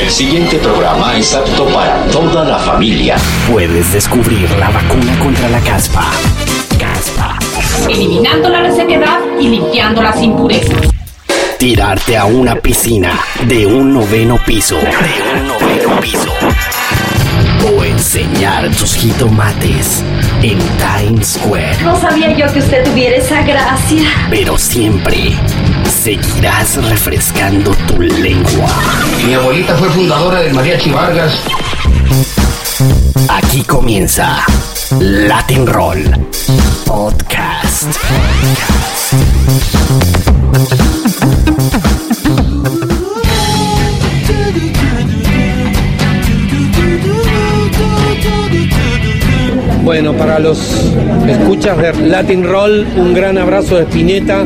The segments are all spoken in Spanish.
El siguiente programa es apto para toda la familia. Puedes descubrir la vacuna contra la caspa. Caspa. Eliminando la resequedad y limpiando las impurezas. Tirarte a una piscina de un noveno piso. De un noveno piso. O enseñar tus jitomates en Times Square. No sabía yo que usted tuviera esa gracia. Pero siempre seguirás refrescando tu lengua. Mi abuelita fue fundadora del Mariachi Vargas. Aquí comienza Latin Roll Podcast. Bueno, para los escuchas de Latin Roll, un gran abrazo de Spinetta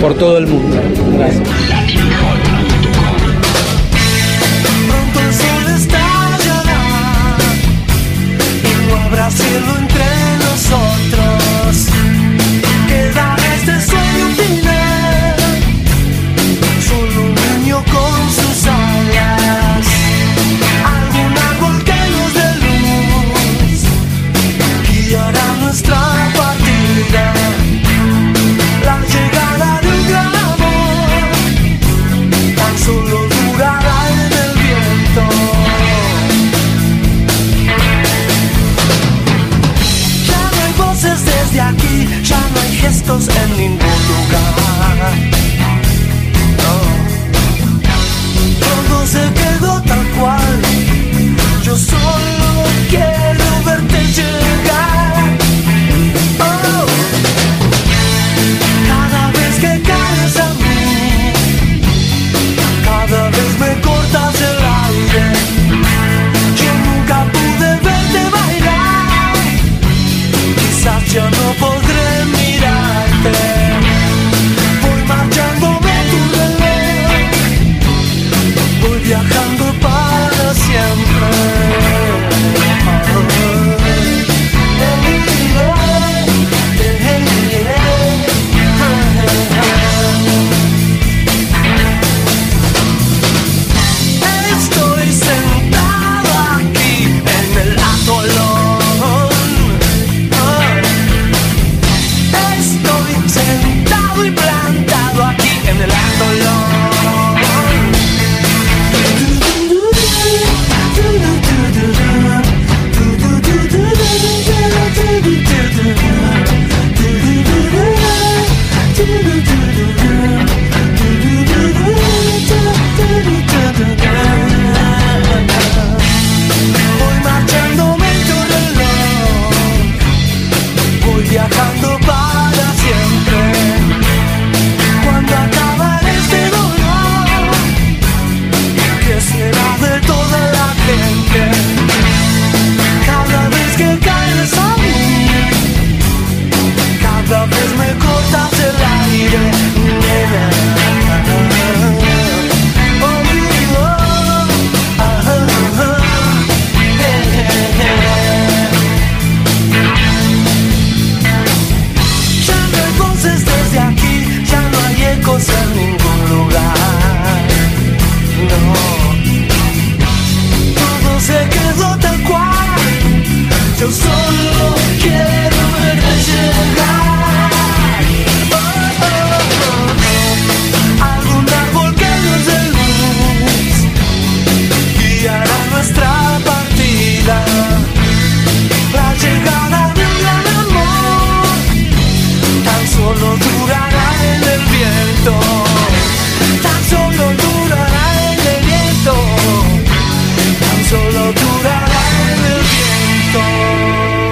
por todo el mundo. Gracias.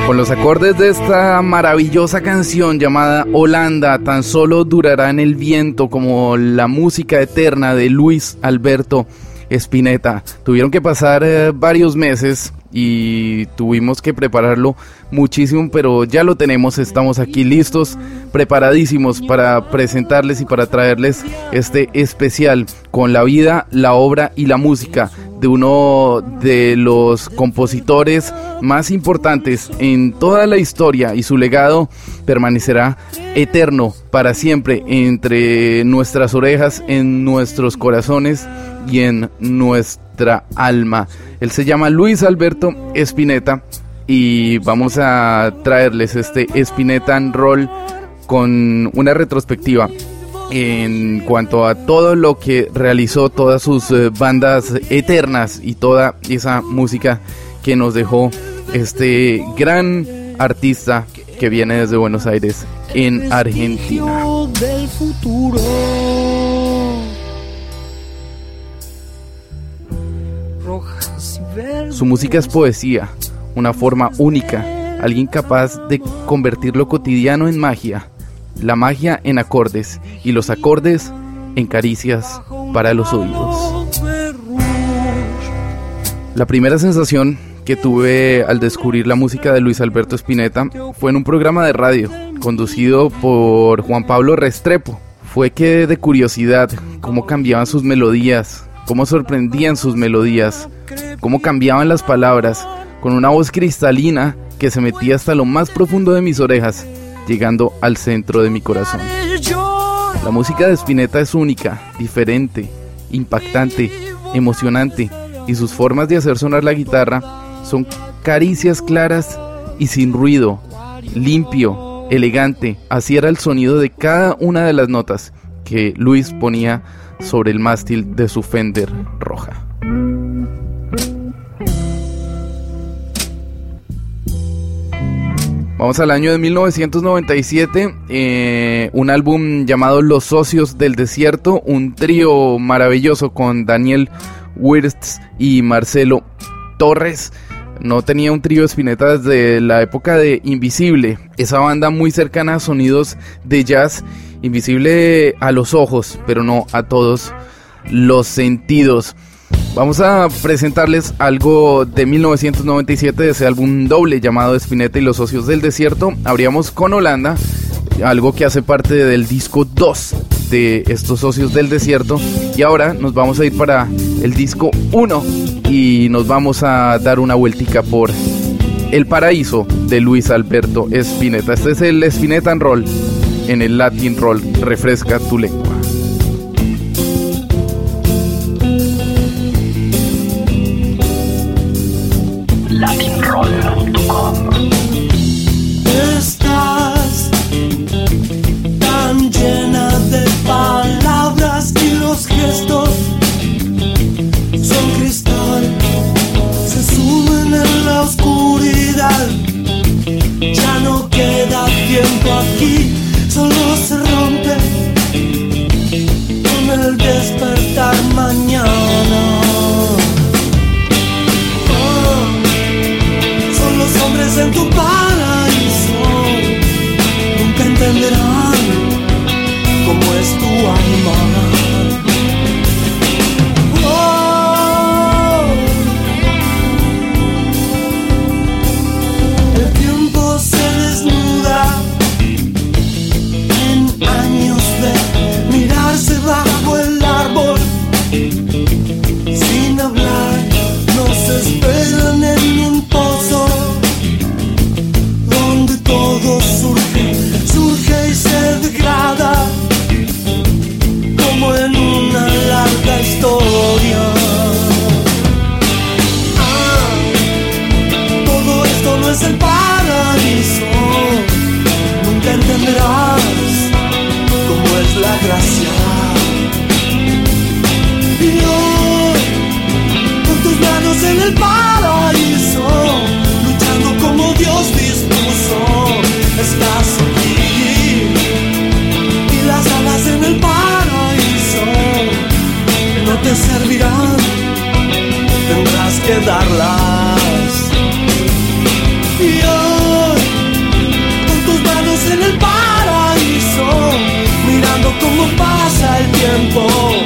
Con los acordes de esta maravillosa canción llamada Holanda, tan solo durará en el viento como la música eterna de Luis Alberto Spinetta. Tuvieron que pasar eh, varios meses y tuvimos que prepararlo muchísimo, pero ya lo tenemos, estamos aquí listos, preparadísimos para presentarles y para traerles este especial con la vida, la obra y la música de uno de los compositores más importantes en toda la historia y su legado permanecerá eterno para siempre entre nuestras orejas, en nuestros corazones y en nuestra alma. Él se llama Luis Alberto Espineta y vamos a traerles este Espineta en Roll con una retrospectiva en cuanto a todo lo que realizó, todas sus eh, bandas eternas y toda esa música que nos dejó este gran artista que viene desde Buenos Aires en Argentina. Su música es poesía, una forma única, alguien capaz de convertir lo cotidiano en magia, la magia en acordes y los acordes en caricias para los oídos. La primera sensación que tuve al descubrir la música de Luis Alberto Spinetta fue en un programa de radio conducido por Juan Pablo Restrepo. Fue que de curiosidad, cómo cambiaban sus melodías, cómo sorprendían sus melodías, cómo cambiaban las palabras, con una voz cristalina que se metía hasta lo más profundo de mis orejas, llegando al centro de mi corazón. La música de Spinetta es única, diferente, impactante, emocionante y sus formas de hacer sonar la guitarra son caricias claras y sin ruido, limpio, elegante. Así era el sonido de cada una de las notas que Luis ponía sobre el mástil de su Fender roja. Vamos al año de 1997, eh, un álbum llamado Los Socios del Desierto, un trío maravilloso con Daniel Wirtz y Marcelo Torres. No tenía un trío Spinetta desde la época de Invisible, esa banda muy cercana a sonidos de jazz, invisible a los ojos, pero no a todos los sentidos. Vamos a presentarles algo de 1997 de ese álbum doble llamado Spinetta y los socios del desierto. Abríamos con Holanda, algo que hace parte del disco 2 de estos socios del desierto. Y ahora nos vamos a ir para el disco 1 y nos vamos a dar una vueltica por El Paraíso de Luis Alberto Spinetta. Este es el Spinetta and Roll en el Latin Roll. Refresca tu lengua. El paraíso, luchando como Dios dispuso, estás aquí. Y las alas en el paraíso no te servirán, tendrás que darlas. Y hoy, con tus manos en el paraíso, mirando cómo pasa el tiempo,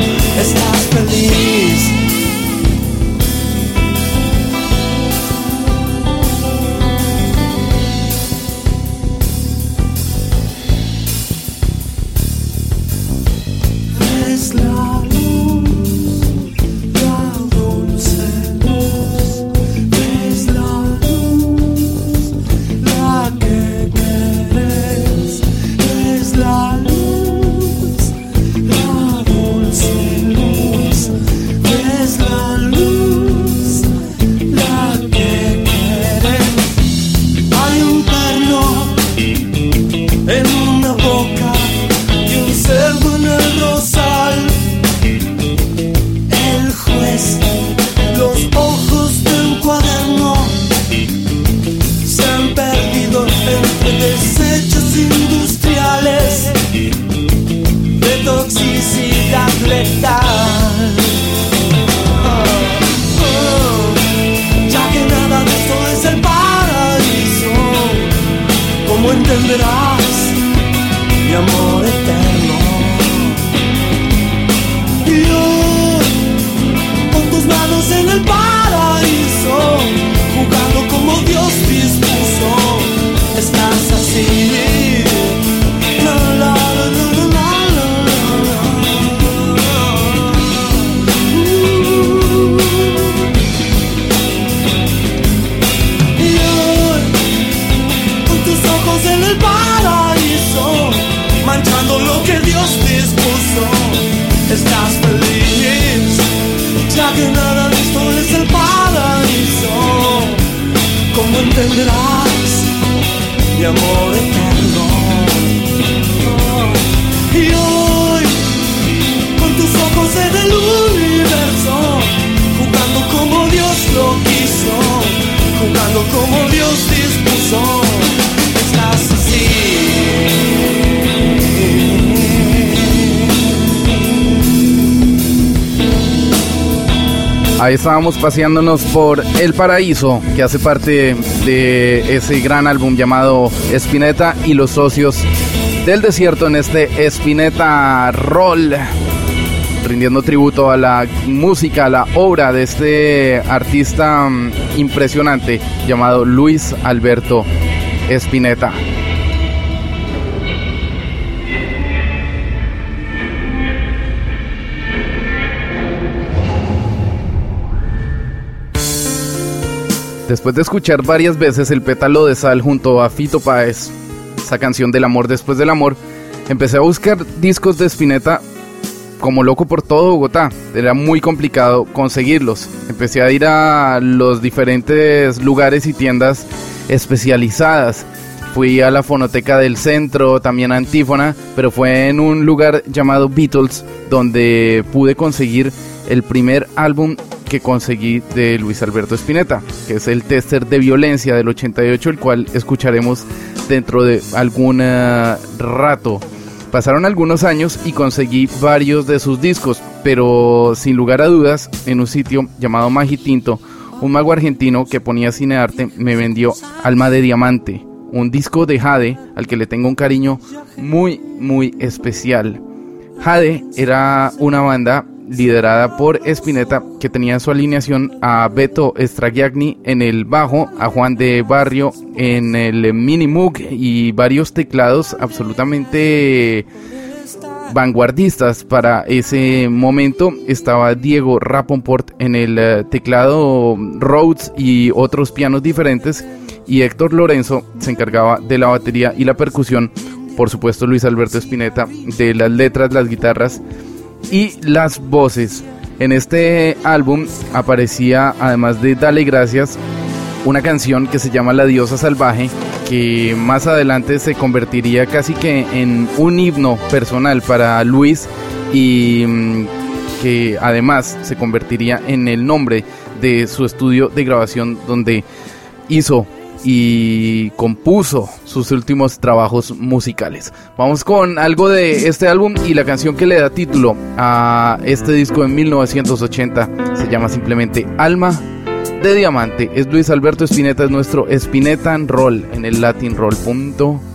estábamos paseándonos por El Paraíso, que hace parte de ese gran álbum llamado Spinetta y los socios del desierto en este Spinetta Roll, rindiendo tributo a la música, a la obra de este artista mm, impresionante llamado Luis Alberto Spinetta. Después de escuchar varias veces el pétalo de sal junto a Fito Páez, esa canción del amor después del amor, empecé a buscar discos de Spinetta como loco por todo Bogotá. Era muy complicado conseguirlos. Empecé a ir a los diferentes lugares y tiendas especializadas. Fui a la fonoteca del centro, también a Antífona, pero fue en un lugar llamado Beatles donde pude conseguir el primer álbum que conseguí de Luis Alberto Spinetta, que es el Tester de Violencia del 88, el cual escucharemos dentro de algún eh, rato. Pasaron algunos años y conseguí varios de sus discos, pero sin lugar a dudas, en un sitio llamado Magitinto, un mago argentino que ponía cinearte me vendió Alma de Diamante, un disco de Jade al que le tengo un cariño muy, muy especial. Jade era una banda liderada por Spinetta, que tenía en su alineación a Beto Stragiagni en el bajo, a Juan de Barrio en el mini Moog y varios teclados absolutamente vanguardistas para ese momento. Estaba Diego Raponport en el eh, teclado Rhodes y otros pianos diferentes. Y Héctor Lorenzo se encargaba de la batería y la percusión. Por supuesto, Luis Alberto Spinetta de las letras, las guitarras y las voces. En este álbum aparecía, además de Dale Gracias, una canción que se llama La Diosa Salvaje, que más adelante se convertiría casi que en un himno personal para Luis y mm, que además se convertiría en el nombre de su estudio de grabación donde hizo y compuso sus últimos trabajos musicales. Vamos con algo de este álbum y la canción que le da título a este disco en 1980 se llama simplemente Alma de Diamante. Es Luis Alberto Spinetta, es nuestro Spinetta Roll en el latinroll.com.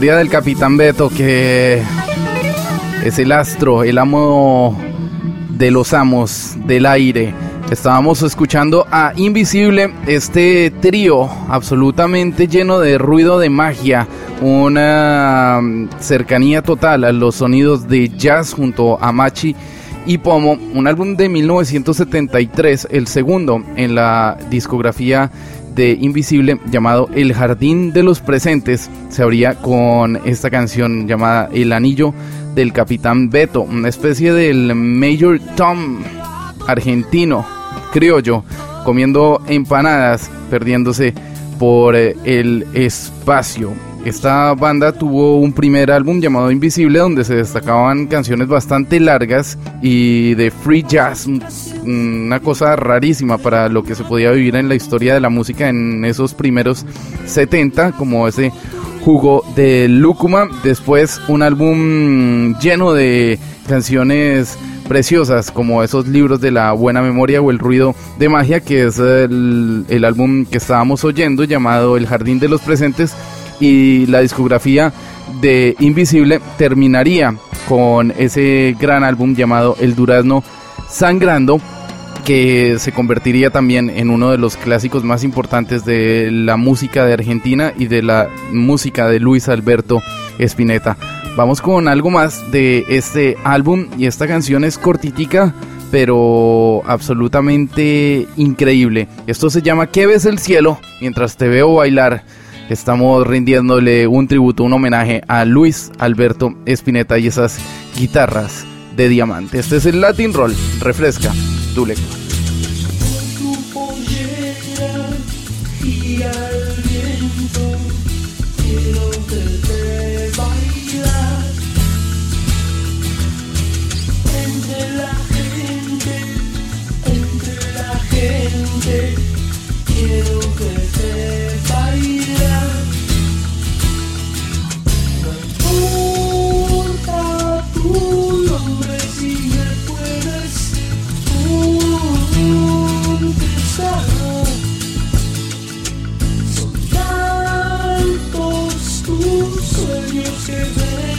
del Capitán Beto que es el astro, el amo de los amos del aire. Estábamos escuchando a Invisible, este trío absolutamente lleno de ruido de magia, una cercanía total a los sonidos de jazz junto a Machi y Pomo, un álbum de 1973, el segundo en la discografía de Invisible llamado El Jardín de los Presentes, se abría con esta canción llamada El Anillo del Capitán Beto, una especie del Major Tom argentino, criollo, comiendo empanadas, perdiéndose por eh, el espacio. Esta banda tuvo un primer álbum llamado Invisible donde se destacaban canciones bastante largas y de free jazz, una cosa rarísima para lo que se podía vivir en la historia de la música en esos primeros 70, como ese jugo de lúcuma. Después un álbum lleno de canciones preciosas como esos libros de la buena memoria o el ruido de magia que es el, el álbum que estábamos oyendo llamado El Jardín de los Presentes y la discografía de Invisible terminaría con ese gran álbum llamado El Durazno Sangrando que se convertiría también en uno de los clásicos más importantes de la música de Argentina y de la música de Luis Alberto Spinetta. Vamos con algo más de este álbum y esta canción es cortitica pero absolutamente increíble. Esto se llama ¿Qué ves el cielo? Mientras te veo bailar, estamos rindiéndole un tributo, un homenaje a Luis Alberto Spinetta y esas guitarras de diamante. Este es el Latin Roll. Refresca tu. Sueños que ves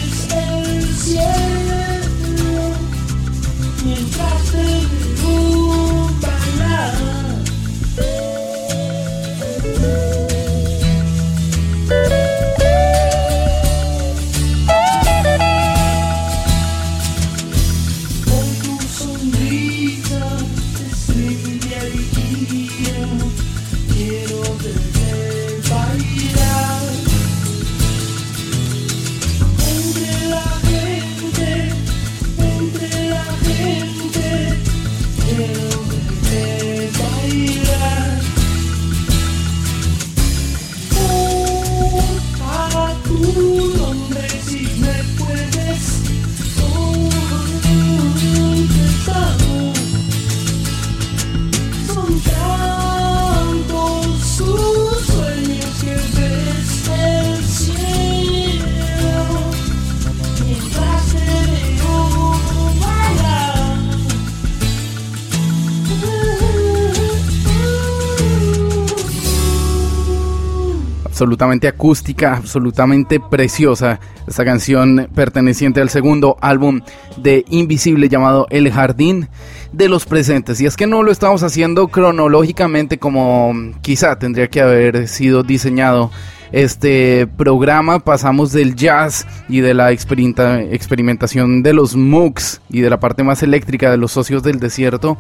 absolutamente acústica, absolutamente preciosa. Esta canción perteneciente al segundo álbum de Invisible llamado El Jardín de los Presentes. Y es que no lo estamos haciendo cronológicamente como quizá tendría que haber sido diseñado este programa. Pasamos del jazz y de la experimenta- experimentación de los MOOCs y de la parte más eléctrica de los socios del desierto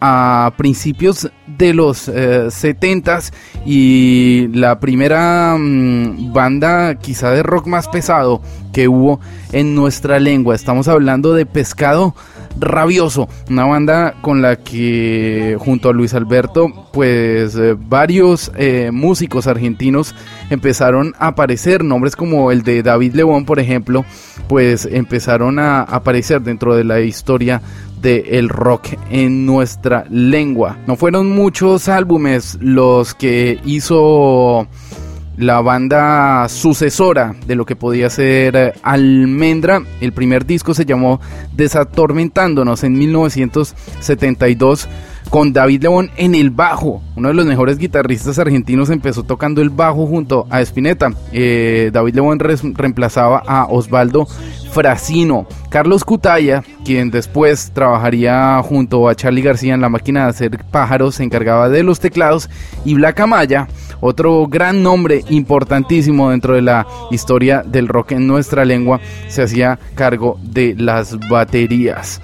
a principios de los eh, 70s y la primera mm, banda quizá de rock más pesado que hubo en nuestra lengua. Estamos hablando de Pescado Rabioso, una banda con la que junto a Luis Alberto pues eh, varios eh, músicos argentinos empezaron a aparecer, nombres como el de David León por ejemplo, pues empezaron a aparecer dentro de la historia del rock en nuestra lengua. No fueron muchos álbumes los que hizo la banda sucesora de lo que podía ser Almendra. El primer disco se llamó Desatormentándonos en 1972 con David León en el bajo. Uno de los mejores guitarristas argentinos empezó tocando el bajo junto a Spinetta. Eh, David León reemplazaba a Osvaldo Frasino. Carlos Cutaya, quien después trabajaría junto a Charlie García en la máquina de hacer pájaros, se encargaba de los teclados. Y Black Amaya, otro gran nombre importantísimo dentro de la historia del rock en nuestra lengua, se hacía cargo de las baterías.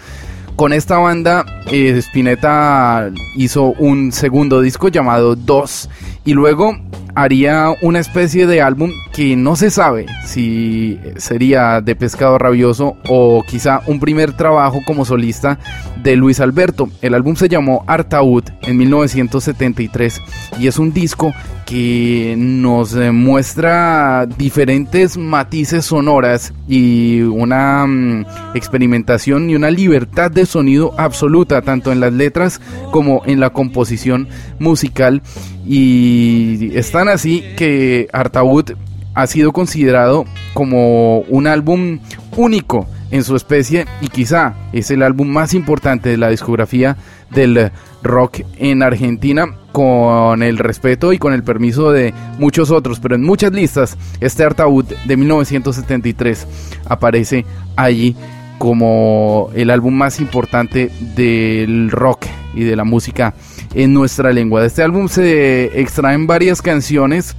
Con esta banda, eh, Spinetta hizo un segundo disco llamado Dos y luego haría una especie de álbum que no se sabe si sería de Pescado Rabioso o quizá un primer trabajo como solista de Luis Alberto. El álbum se llamó Artaud en 1973 y es un disco que nos muestra diferentes matices sonoras y una mm, experimentación y una libertad de sonido absoluta, tanto en las letras como en la composición musical. Y están así que Artaud ha sido considerado como un álbum único en su especie y quizá es el álbum más importante de la discografía del rock en Argentina con el respeto y con el permiso de muchos otros, pero en muchas listas este Artaud de 1973 aparece allí como el álbum más importante del rock y de la música en nuestra lengua. De este álbum se extraen varias canciones,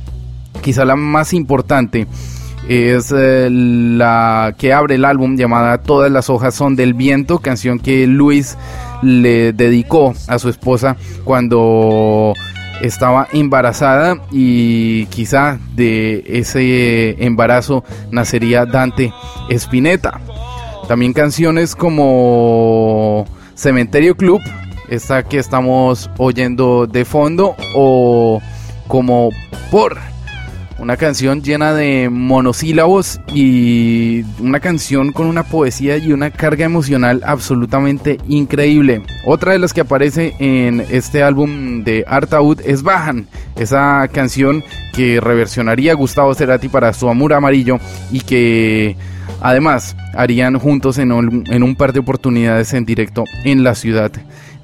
quizá la más importante es eh, la que abre el álbum llamada Todas las hojas son del viento, canción que Luis le dedicó a su esposa cuando estaba embarazada y quizá de ese embarazo nacería Dante Spinetta. También canciones como Cementerio Club, esta que estamos oyendo de fondo, o como Por una canción llena de monosílabos y una canción con una poesía y una carga emocional absolutamente increíble. Otra de las que aparece en este álbum de Artaud es Bajan, esa canción que reversionaría Gustavo Cerati para su amor amarillo y que además harían juntos en un, en un par de oportunidades en directo en la ciudad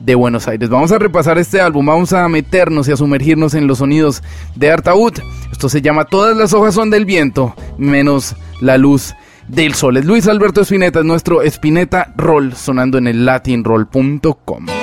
de Buenos Aires. Vamos a repasar este álbum, vamos a meternos y a sumergirnos en los sonidos de Artaud. Esto se llama Todas las hojas son del viento, menos la luz del sol. Es Luis Alberto Espineta, es nuestro Espineta Roll, sonando en el latinroll.com.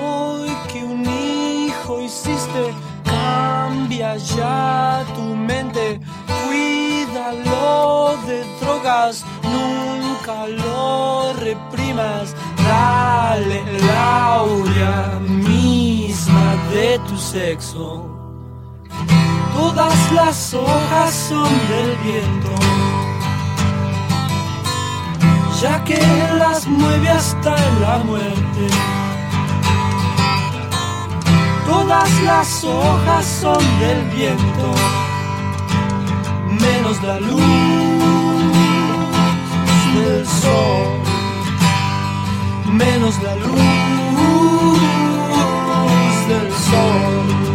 Hoy que un hijo hiciste, cambia ya tu mente, cuídalo de drogas, nunca lo reprimas, dale la aurea misma de tu sexo. Todas las hojas son del viento, ya que las mueve hasta en la muerte. Todas las hojas son del viento, menos la luz del sol, menos la luz del sol.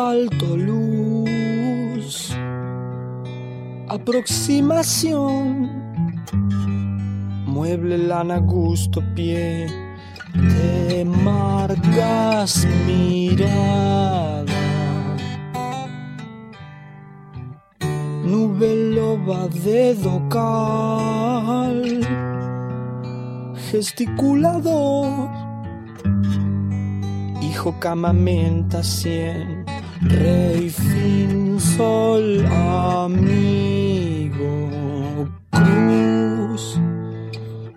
Salto luz. Aproximación. Mueble lana gusto pie. Te marcas mirada. Nube loba de docal. Gesticulador hijo camamenta cien, rey fin sol amigo cruz,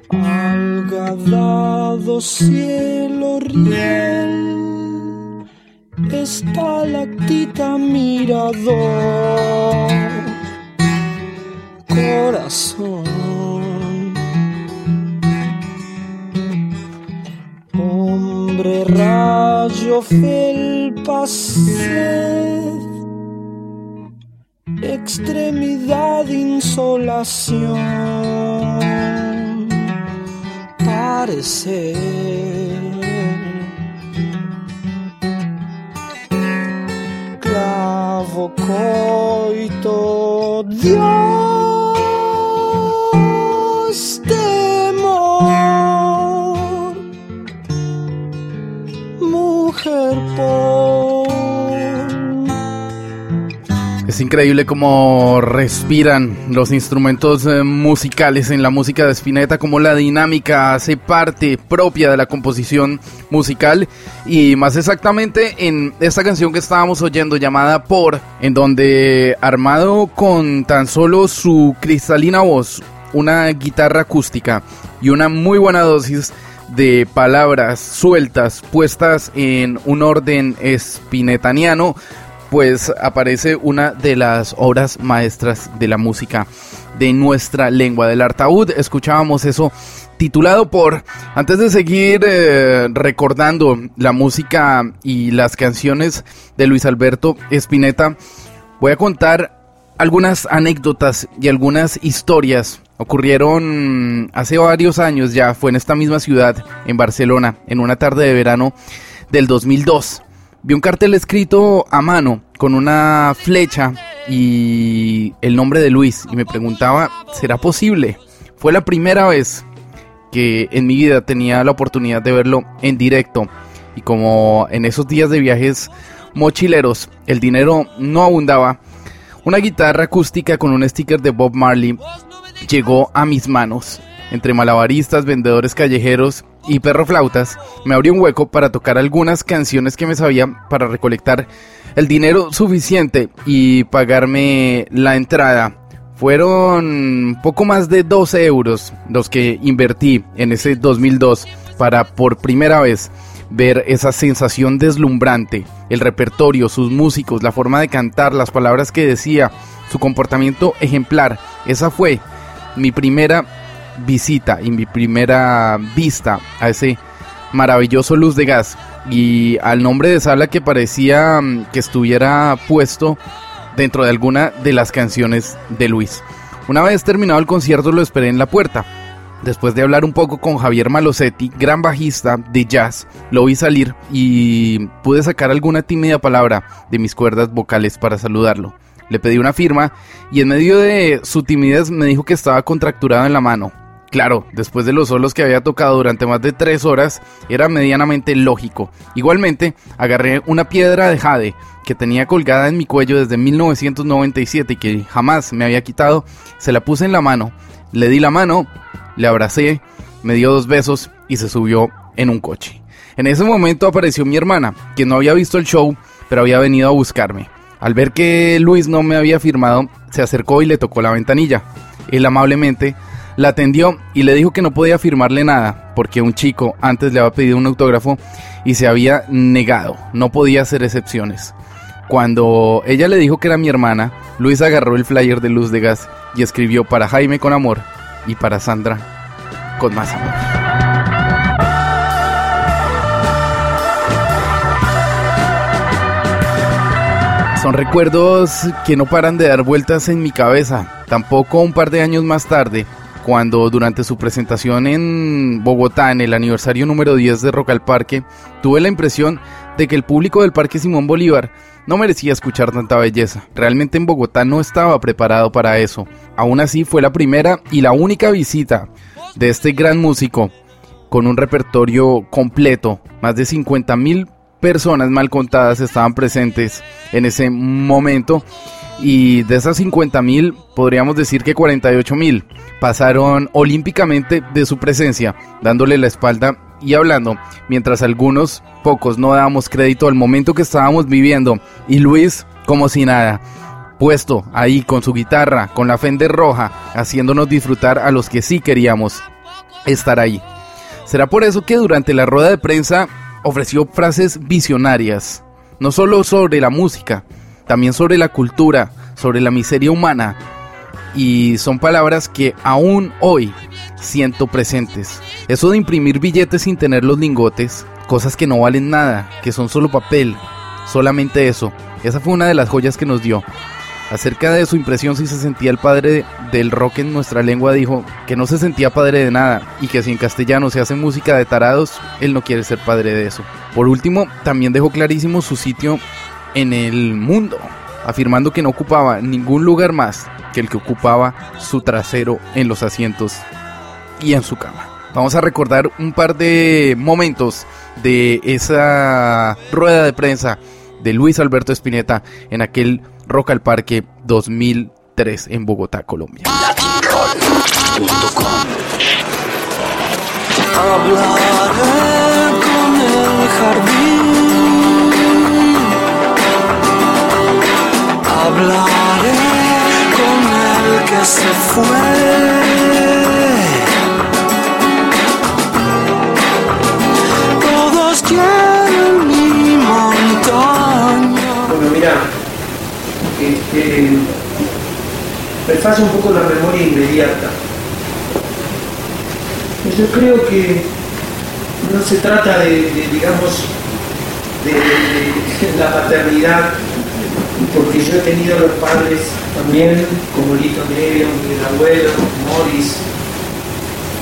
algadado cielo riel, estalactita mirador, corazón. Hombre rayo felpa sed, extremidad insolación, parecer. Clavo coito Dios Es increíble cómo respiran los instrumentos eh, musicales en la música de Spinetta, cómo la dinámica hace parte propia de la composición musical. Y más exactamente en esta canción que estábamos oyendo llamada Por, en donde armado con tan solo su cristalina voz, una guitarra acústica y una muy buena dosis de palabras sueltas puestas en un orden espinetaniano, pues aparece una de las obras maestras de la música de nuestra lengua del artaud. Escuchábamos eso titulado por, antes de seguir eh, recordando la música y las canciones de Luis Alberto Spinetta, voy a contar algunas anécdotas y algunas historias ocurrieron hace varios años ya, fue en esta misma ciudad, en Barcelona, en una tarde de verano del 2002. Vi un cartel escrito a mano con una flecha y el nombre de Luis y me preguntaba, ¿será posible? Fue la primera vez que en mi vida tenía la oportunidad de verlo en directo y como en esos días de viajes mochileros el dinero no abundaba, una guitarra acústica con un sticker de Bob Marley llegó a mis manos. Entre malabaristas, vendedores callejeros y perroflautas, me abrió un hueco para tocar algunas canciones que me sabían para recolectar el dinero suficiente y pagarme la entrada. Fueron poco más de 12 euros los que invertí en ese 2002 para por primera vez ver esa sensación deslumbrante, el repertorio, sus músicos, la forma de cantar, las palabras que decía, su comportamiento ejemplar. Esa fue mi primera visita y mi primera vista a ese maravilloso luz de gas y al nombre de sala que parecía mm, que estuviera puesto dentro de alguna de las canciones de Luis. Una vez terminado el concierto lo esperé en la puerta. Después de hablar un poco con Javier Malosetti, gran bajista de jazz, lo vi salir y pude sacar alguna tímida palabra de mis cuerdas vocales para saludarlo. Le pedí una firma y en medio de su timidez me dijo que estaba contracturado en la mano. Claro, después de los solos que había tocado durante más de tres horas, era medianamente lógico. Igualmente, agarré una piedra de jade que tenía colgada en mi cuello desde 1997 y que jamás me había quitado, se la puse en la mano, le di la mano, le abracé, me dio dos besos y se subió en un coche. En ese momento apareció mi hermana, quien no había visto el show, pero había venido a buscarme. Al ver que Luis no me había firmado, se acercó y le tocó la ventanilla. Él amablemente la atendió y le dijo que no podía firmarle nada, porque un chico antes le había pedido un autógrafo y se había negado, no podía hacer excepciones. Cuando ella le dijo que era mi hermana, Luis agarró el flyer de Luz de Gas y escribió para Jaime con amor y para Sandra con más amor. Son recuerdos que no paran de dar vueltas en mi cabeza. Tampoco un par de años más tarde, cuando durante su presentación en Bogotá en el aniversario número 10 de Rock al Parque, tuve la impresión de que el público del Parque Simón Bolívar no merecía escuchar tanta belleza. Realmente en Bogotá no estaba preparado para eso. Aún así fue la primera y la única visita de este gran músico con un repertorio completo. Más de 50 mil personas mal contadas estaban presentes en ese momento y de esas 50 mil podríamos decir que 48 mil pasaron olímpicamente de su presencia, dándole la espalda y hablando, mientras algunos, pocos, no dábamos crédito al momento que estábamos viviendo y Luis como si nada, puesto ahí con su guitarra, con la Fender roja, haciéndonos disfrutar a los que sí queríamos estar ahí. Será por eso que durante la rueda de prensa ofreció frases visionarias, no solo sobre la música, también sobre la cultura, sobre la miseria humana, y son palabras que aún hoy siento presentes. Eso de imprimir billetes sin tener los lingotes, cosas que no valen nada, que son solo papel, solamente eso. Esa fue una de las joyas que nos dio. Acerca de su impresión si se sentía el padre del rock en nuestra lengua, dijo que no se sentía padre de nada y que si en castellano se hace música de tarados, él no quiere ser padre de eso. Por último, también dejó clarísimo su sitio en el mundo, afirmando que no ocupaba ningún lugar más que el que ocupaba su trasero en los asientos y en su cama. Vamos a recordar un par de momentos de esa rueda de prensa de Luis Alberto Spinetta en aquel Rock al Parque 2003 en Bogotá, Colombia. Hablaré con el que se fue. Todos quieren mi montaña. Bueno, mira, este, falla un poco la memoria inmediata. Yo creo que no se trata de, de, digamos, de, de la paternidad, porque yo he tenido los padres también, como Lito Nevia, mi abuelo, Morris,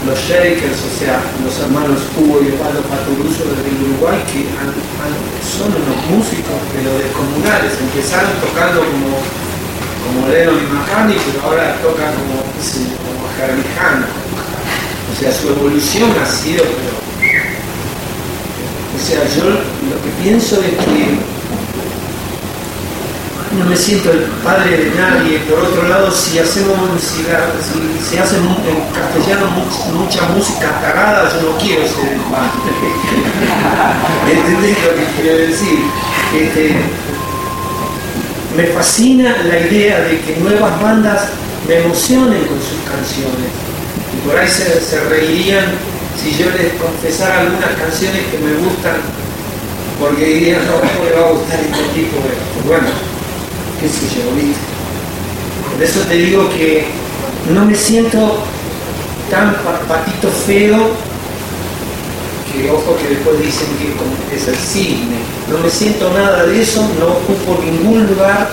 los Shakers, o sea, los hermanos Hugo y Osvaldo Paturuso desde Uruguay, que son unos músicos de los descomunales, empezaron tocando como, como Lennon y McCartney, pero ahora tocan como, como. O sea, su evolución ha sido, pero... O sea, yo lo que pienso es que no me siento el padre de nadie. Por otro lado, si hacemos, si, si se hace en castellano mu- mucha música tarada, yo no quiero ser el padre. ¿Entendés lo que quiero decir? Este, me fascina la idea de que nuevas bandas me emocionen con sus canciones. Y por ahí se, se reirían si yo les confesara algunas canciones que me gustan, porque dirían, no, ¿cómo le va a gustar este tipo de... Bueno, sé yo, ¿viste? Por eso te digo que no me siento tan pa- patito feo que ojo que después dicen que que es el cisne. No me siento nada de eso, no ocupo ningún lugar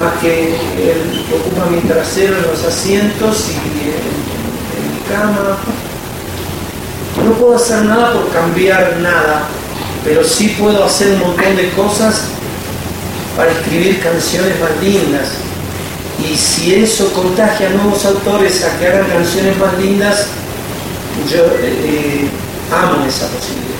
más que el que ocupa mi trasero en los asientos y en, en mi cama. No puedo hacer nada por cambiar nada, pero sí puedo hacer un montón de cosas para escribir canciones más lindas. Y si eso contagia a nuevos autores a que hagan canciones más lindas, yo eh, eh, amo esa posibilidad.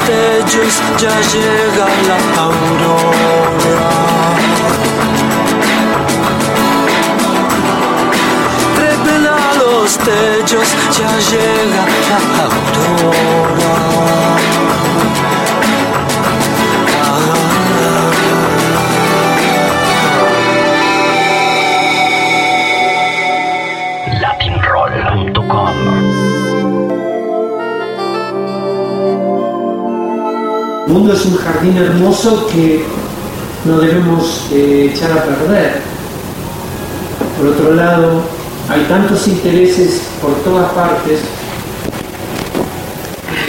A los techos, ya llega la aurora. Trepen a los techos, ya llega la aurora. El mundo es un jardín hermoso que no debemos eh, echar a perder. Por otro lado, hay tantos intereses por todas partes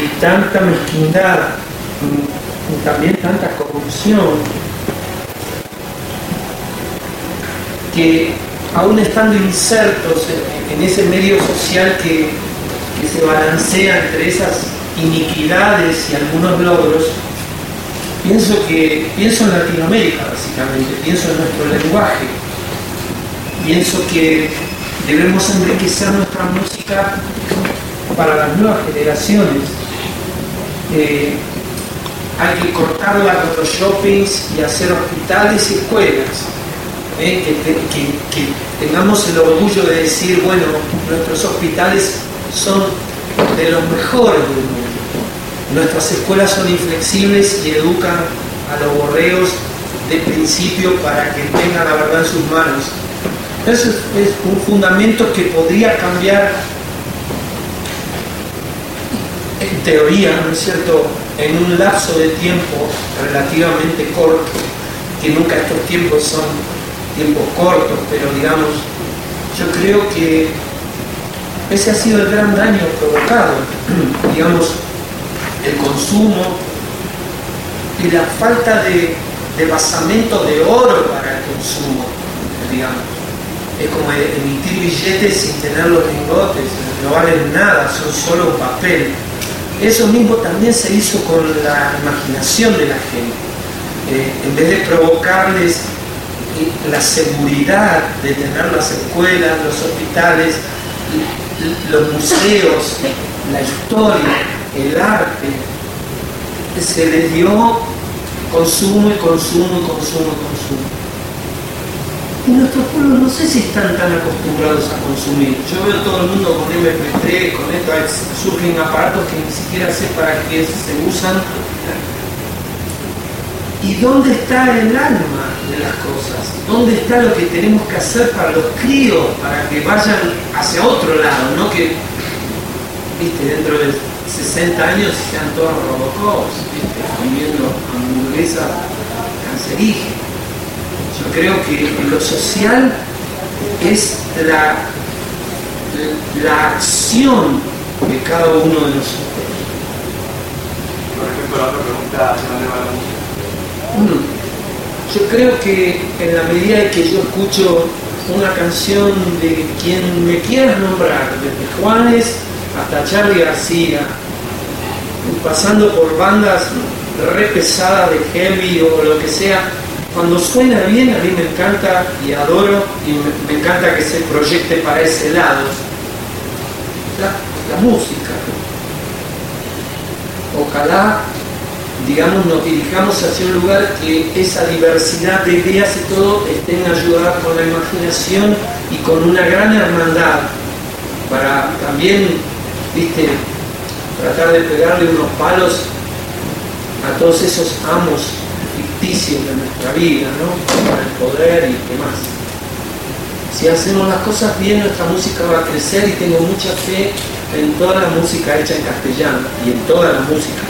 y tanta mezquindad y también tanta corrupción que aún estando insertos en, ese medio social que, que se balancea entre esas iniquidades y algunos logros, pienso que pienso en Latinoamérica básicamente, pienso en nuestro lenguaje, pienso que debemos enriquecer nuestra música para las nuevas generaciones. Eh, hay que cortarla con los shoppings y hacer hospitales y escuelas. Eh, que, tengamos el orgullo de decir, bueno, nuestros hospitales son de los mejores del mundo. Nuestras escuelas son inflexibles y educan a los borreos de principio para que tengan la verdad en sus manos. Eso es, un fundamento que podría cambiar en teoría, ¿no es cierto?, en un lapso de tiempo relativamente corto, que nunca estos tiempos son tiempos cortos, pero digamos, yo creo que ese ha sido el gran daño provocado, digamos, el consumo y la falta de, de basamento de oro para el consumo, digamos. Es como emitir billetes sin tener los lingotes, no valen nada, son solo un papel. Eso mismo también se hizo con la imaginación de la gente. Eh, en vez de provocarles la seguridad de tener las escuelas, los hospitales, los museos, la historia, el arte, se les dio consumo y consumo y consumo y consumo. Y nuestros pueblos no sé si están tan acostumbrados a consumir. Yo veo todo el mundo con MP3, con esto, surgen aparatos que ni siquiera sé para qué se usan. ¿Y dónde está el alma de las cosas? ¿Dónde está lo que tenemos que hacer para los críos, para que vayan hacia otro lado? No que, viste, dentro de 60 años sean todos robocops, comiendo hamburguesas cancerígenas. Yo creo que lo social es la, la acción de cada uno de nosotros. Por ejemplo, la otra pregunta, ¿dónde va la música? yo creo que en la medida en que yo escucho una canción de quien me quieras nombrar, desde Juanes hasta Charlie García, pasando por bandas re pesadas de heavy o lo que sea, cuando suena bien a mí me encanta y adoro y me, encanta que se proyecte para ese lado. la música. Ojalá digamos, nos dirijamos hacia un lugar que esa diversidad de ideas y todo estén ayudadas con la imaginación y con una gran hermandad para también, viste, tratar de pegarle unos palos a todos esos amos ficticios de nuestra vida, ¿no? Para el poder y demás. Si hacemos las cosas bien, nuestra música va a crecer y tengo mucha fe en toda la música hecha en castellano y en toda la música.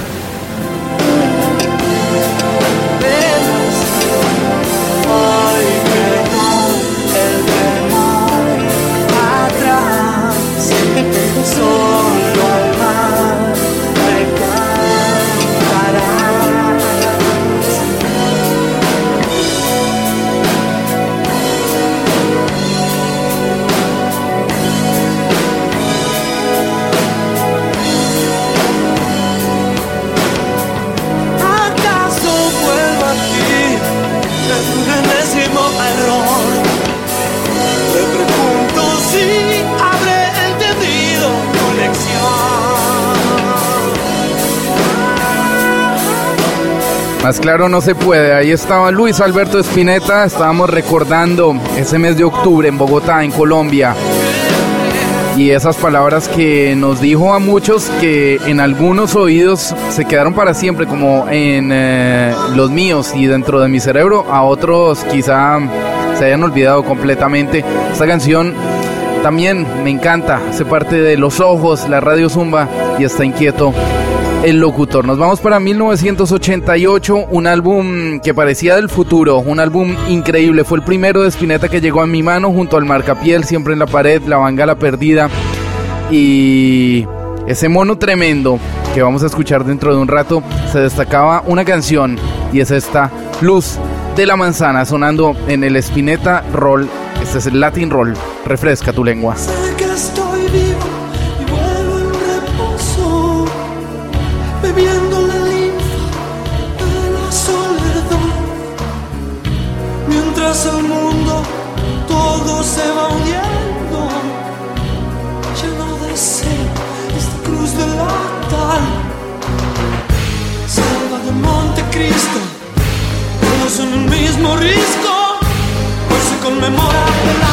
Más claro no se puede. Ahí estaba Luis Alberto Espineta. Estábamos recordando ese mes de octubre en Bogotá, en Colombia. Y esas palabras que nos dijo a muchos que en algunos oídos se quedaron para siempre, como en eh, los míos y dentro de mi cerebro. A otros quizá se hayan olvidado completamente. Esta canción también me encanta. Hace parte de Los Ojos, la radio Zumba y está inquieto El locutor. Nos vamos para 1988, un álbum que parecía del futuro, un álbum increíble. Fue el primero de Spinetta que llegó a mi mano junto al marcapiel, siempre en la pared, la bangala perdida. Y ese mono tremendo que vamos a escuchar dentro de un rato, se destacaba una canción y es esta, Luz de la Manzana, sonando en el Spinetta Roll. Este es el Latin Roll. Refresca tu lengua. En el mismo risco. Hoy se conmemora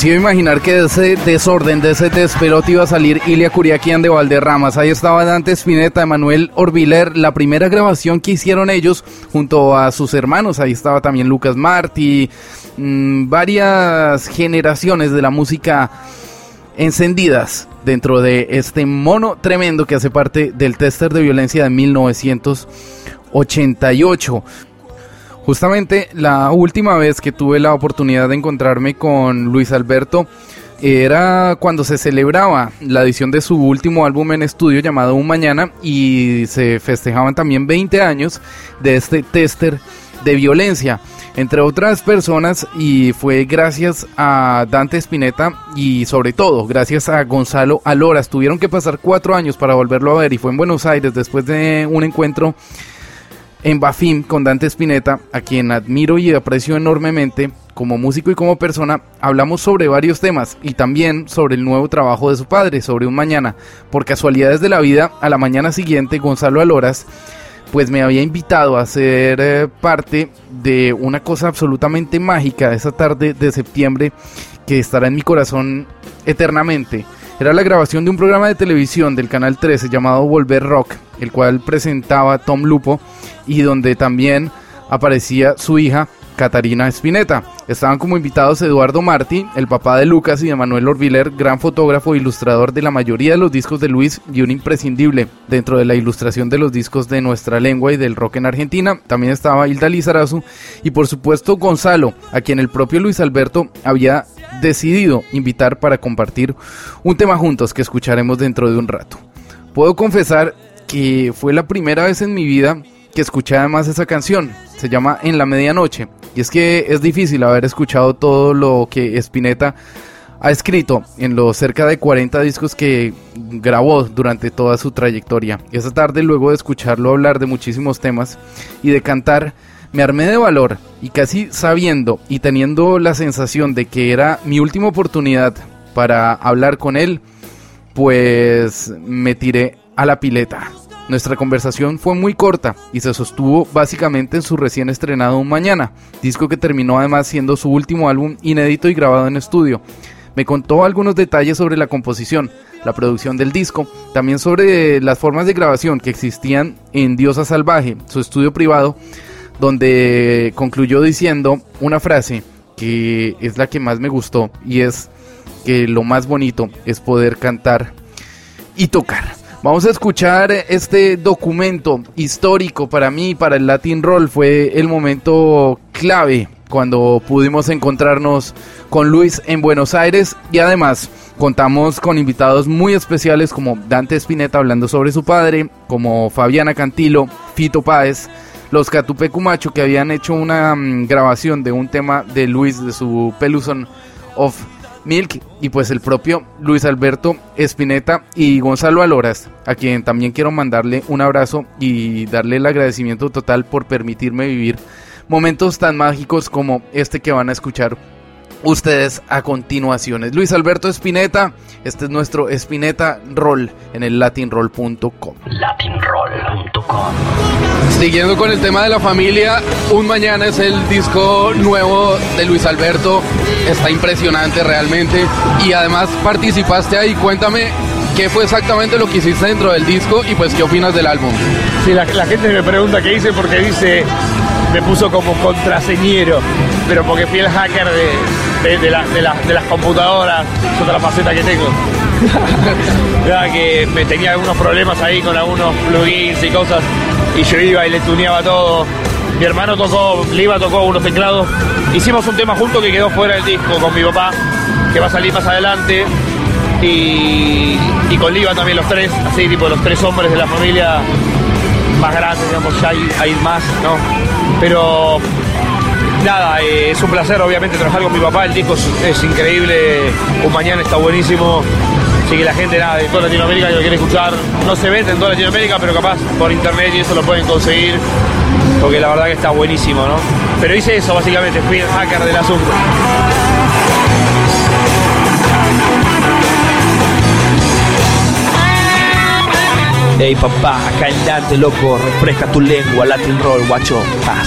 ¿Quién se iba a imaginar que de ese desorden, de ese despelote iba a salir Ilia Curiaquian de Valderramas? Ahí estaba Dante Spinetta, Emanuel Orbiler, la primera grabación que hicieron ellos junto a sus hermanos. Ahí estaba también Lucas Martí, mm, varias generaciones de la música encendidas dentro de este mono tremendo que hace parte del tester de violencia de 1988. Justamente la última vez que tuve la oportunidad de encontrarme con Luis Alberto era cuando se celebraba la edición de su último álbum en estudio llamado Un Mañana y se festejaban también 20 años de este tester de violencia. Entre otras personas y fue gracias a Dante Spinetta y sobre todo gracias a Gonzalo Aloras tuvieron que pasar cuatro años para volverlo a ver y fue en Buenos Aires después de un encuentro en Bafim con Dante Spinetta, a quien admiro y aprecio enormemente como músico y como persona, hablamos sobre varios temas y también sobre el nuevo trabajo de su padre, sobre un mañana. Por casualidades de la vida, a la mañana siguiente, Gonzalo Aloras, pues me había invitado a ser eh, parte de una cosa absolutamente mágica esa tarde de septiembre que estará en mi corazón eternamente. Era la grabación de un programa de televisión del Canal 13 llamado Volver Rock, el cual presentaba Tom Lupo y donde también aparecía su hija Catarina Spinetta. Estaban como invitados Eduardo Martí, el papá de Lucas y de Manuel Orviler, gran fotógrafo e ilustrador de la mayoría de los discos de Luis y un imprescindible dentro de la ilustración de los discos de nuestra lengua y del rock en Argentina. También estaba Hilda Lizarazu y por supuesto Gonzalo, a quien el propio Luis Alberto había decidido invitar para compartir un tema juntos que escucharemos dentro de un rato. Puedo confesar que fue la primera vez en mi vida que escuché además esa canción. Se llama En la Medianoche. Y es que es difícil haber escuchado todo lo que Spinetta ha escrito en los cerca de 40 discos que grabó durante toda su trayectoria. Y esa tarde, luego de escucharlo hablar de muchísimos temas y de cantar, me armé de valor y casi sabiendo y teniendo la sensación de que era mi última oportunidad para hablar con él, pues me tiré a la pileta. Nuestra conversación fue muy corta y se sostuvo básicamente en su recién estrenado Un Mañana, disco que terminó además siendo su último álbum inédito y grabado en estudio. Me contó algunos detalles sobre la composición, la producción del disco, también sobre las formas de grabación que existían en Diosa Salvaje, su estudio privado, donde concluyó diciendo una frase que es la que más me gustó y es que lo más bonito es poder cantar y tocar. Vamos a escuchar este documento histórico para mí, para el Latin Roll. Fue el momento clave cuando pudimos encontrarnos con Luis en Buenos Aires y además contamos con invitados muy especiales como Dante Spinetta hablando sobre su padre, como Fabiana Cantilo, Fito Páez, los Catupecumacho que habían hecho una mm, grabación de un tema de Luis de su Peluson of Milk y pues el propio Luis Alberto Espineta y Gonzalo Aloras, a quien también quiero mandarle un abrazo y darle el agradecimiento total por permitirme vivir momentos tan mágicos como este que van a escuchar ustedes a continuación. Es Luis Alberto Espineta, este es nuestro Espineta Roll en el latinroll.com. Latinroll.com. Siguiendo con el tema de la familia, Un Mañana es el disco nuevo de Luis Alberto. Está impresionante realmente. Y además participaste ahí. Cuéntame qué fue exactamente lo que hiciste dentro del disco y pues qué opinas del álbum. Sí, la, la gente me pregunta qué hice porque dice, me puso como contraseñero, pero porque fui el hacker de, de- de de la- de las computadoras, es otra faceta que tengo. Nada, que me tenía algunos problemas ahí con algunos plugins y cosas, y yo iba y le tuneaba todo. Mi hermano tocó, Liva tocó unos teclados. Hicimos un tema junto que quedó fuera del disco con mi papá, que va a salir más adelante. Y, y con Liva también los tres, así tipo los tres hombres de la familia más grandes, digamos, ya hay, hay más, ¿no? Pero nada, eh, es un placer obviamente trabajar con mi papá, el disco es, increíble, un mañana está buenísimo. Así que la gente nada, de toda Latinoamérica que lo quiere escuchar, no se vende en toda Latinoamérica, pero capaz por internet y eso lo pueden conseguir, porque la verdad que está buenísimo, ¿no? Pero hice eso básicamente, fui el hacker del asunto. Ey papá, acá en Dante, loco, refresca tu lengua, Latin Roll, guacho, paz.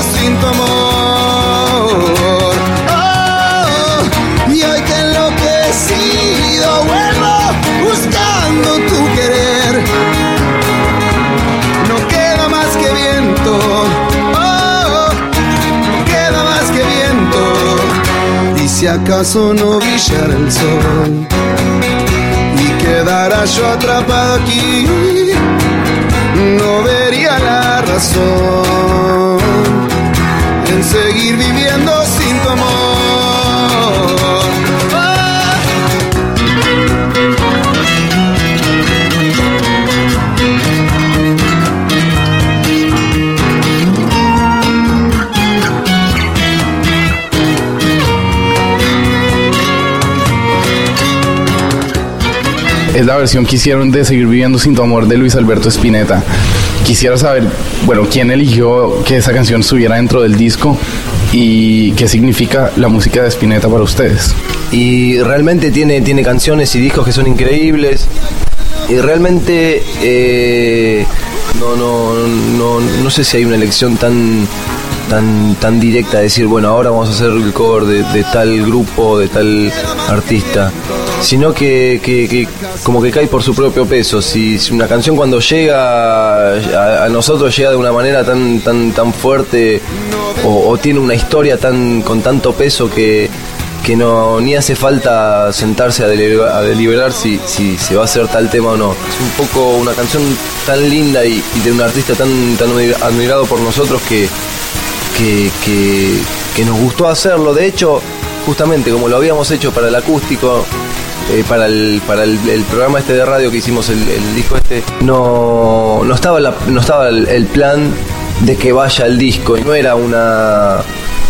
acaso no brillara el sol y quedara yo atrapado aquí no vería la razón en seguir viviendo sin tu. Es la versión que hicieron de Seguir viviendo sin tu amor de Luis Alberto Spinetta. Quisiera saber, bueno, quién eligió que esa canción estuviera dentro del disco y qué significa la música de Spinetta para ustedes. y realmente tiene, tiene canciones y discos que son increíbles y realmente eh, no, no, no, no sé si hay una elección tan tan, tan directa de decir bueno ahora vamos a hacer el cover de, de tal grupo de tal artista sino que, que- como que cae por su propio peso si, si una canción cuando llega a, nosotros llega de una manera tan tan tan fuerte o, tiene una historia tan con tanto peso que que no ni hace falta sentarse a, deliberar, si, si se va a hacer tal tema o no. Es un poco una canción tan linda y, de un artista tan, tan admirado por nosotros que, que, que nos gustó hacerlo. De hecho, justamente como lo habíamos hecho para el acústico, eh, para, el, para el, programa este de radio que hicimos, el, disco este, no, no estaba, no estaba el, plan de que vaya el disco. No era una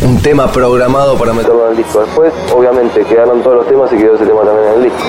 un tema programado para meterlo en el disco. Después, obviamente, quedaron todos los temas y quedó ese tema también en el disco.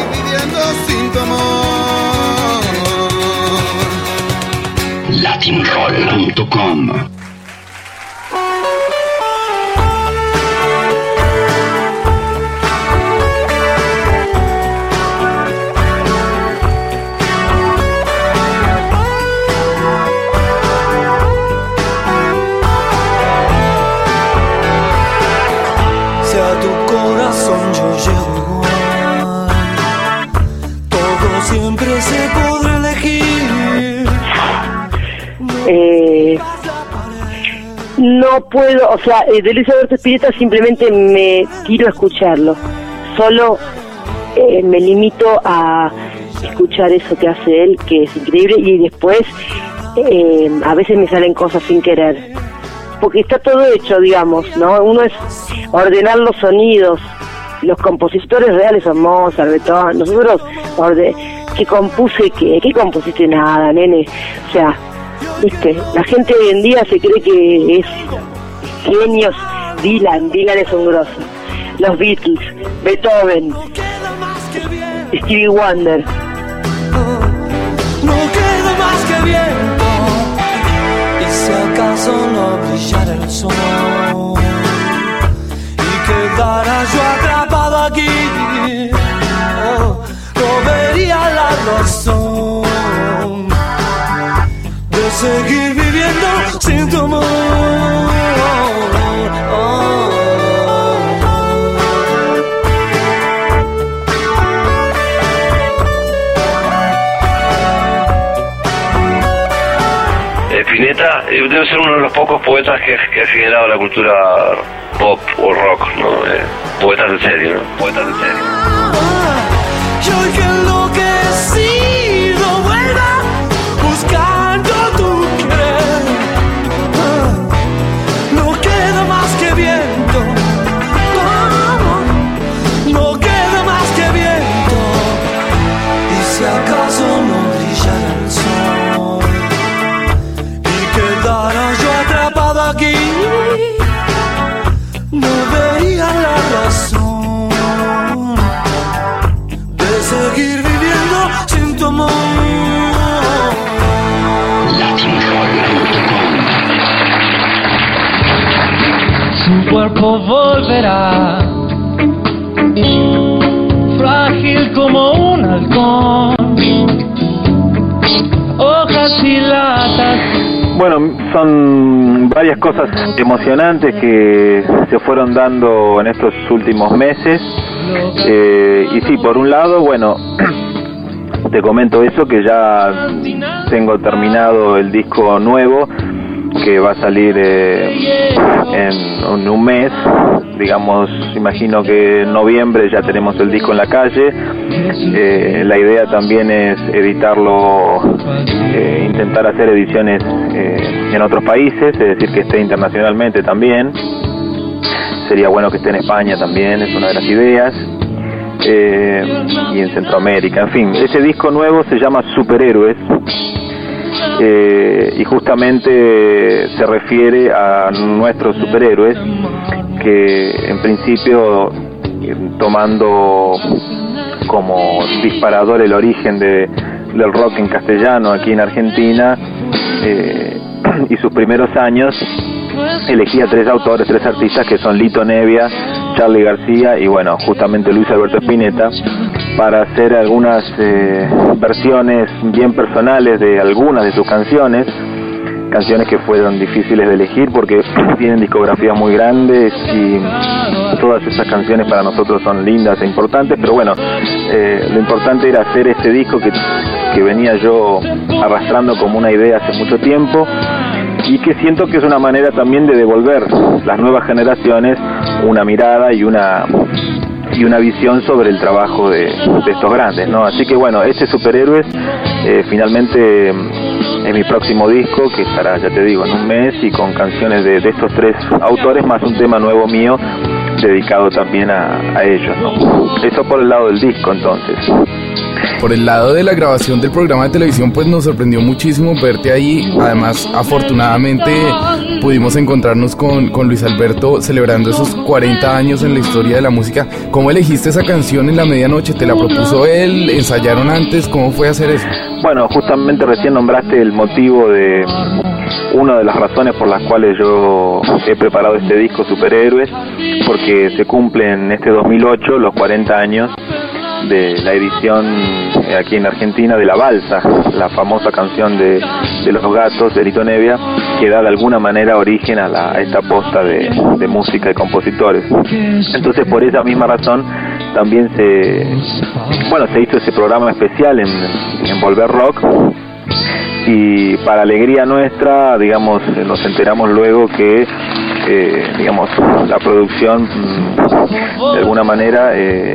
No puedo, o sea, eh, de Luis Alberto Spinetta simplemente me a escucharlo. Solo eh, me limito a escuchar eso que hace él, que es increíble, y después eh, a veces me salen cosas sin querer. Porque está todo hecho, digamos, ¿no? Uno es ordenar los sonidos. Los compositores reales son Mozart. Nosotros, orde ¿qué compuse? ¿Qué, ¿Qué compusiste? Nada, nene. O sea, ¿viste? La gente hoy en día se cree que es genios. Dylan, Dylan es un grosso. Los Beatles, Beethoven, Stevie Wonder. No queda más que viento. Y si acaso no brillara el sol y quedara yo atrapado aquí, oh, no vería la razón seguir viviendo sin tu amor. Spinetta eh, debe ser uno de los pocos poetas que, que ha generado la cultura pop o rock, ¿no? Eh, poetas en serio, ¿no? Poetas en serio. Volverá, frágil como un halcón, hojas y latas. Bueno, son varias cosas emocionantes que se fueron dando en estos últimos meses. Eh, y sí, por un lado, bueno, te comento eso, que ya tengo terminado el disco nuevo, que va a salir eh, en, un mes, digamos, imagino que en noviembre ya tenemos el disco en la calle. Eh, la idea también es editarlo, eh, intentar hacer ediciones eh, en otros países, es decir, que esté internacionalmente también. Sería bueno que esté en España también, es una de las ideas. Y en Centroamérica, en fin. Ese disco nuevo se llama Superhéroes eh, y justamente se refiere a nuestros superhéroes que en principio tomando como disparador el origen de, del rock en castellano aquí en Argentina eh, y sus primeros años elegí a tres autores, tres artistas que son Lito Nevia, Charlie García y bueno, justamente Luis Alberto Spinetta para hacer algunas eh, versiones bien personales de algunas de sus canciones canciones que fueron difíciles de elegir porque tienen discografías muy grandes y todas esas canciones para nosotros son lindas e importantes, pero bueno, eh, lo importante era hacer este disco que, que venía yo arrastrando como una idea hace mucho tiempo y que siento que es una manera también de devolver las nuevas generaciones una mirada y una y una visión sobre el trabajo de, estos grandes, ¿no? Así que bueno, este Superhéroes eh, finalmente mm, es mi próximo disco que estará, ya te digo, en un mes y con canciones de, de estos tres autores más un tema nuevo mío dedicado también a, a ellos, ¿no? Eso por el lado del disco entonces. Por el lado de la grabación del programa de televisión, pues nos sorprendió muchísimo verte ahí. Además, afortunadamente pudimos encontrarnos con, con Luis Alberto celebrando esos 40 años en la historia de la música. ¿Cómo elegiste esa canción en la medianoche? ¿Te la propuso él? ¿Ensayaron antes? ¿Cómo fue hacer eso? Bueno, justamente recién nombraste el motivo de una de las razones por las cuales yo he preparado este disco Superhéroes, porque se cumplen este 2008 los 40 años de la edición eh, aquí en Argentina de La Balsa, la famosa canción de, de Los Gatos de Lito Nevia, que da de alguna manera origen a, la, esta posta de, de música y compositores. Entonces, por esa misma razón, también se, bueno, se hizo ese programa especial en, en Volver Rock, y para alegría nuestra, digamos, nos enteramos luego que, eh, digamos, la producción mm, de alguna manera eh,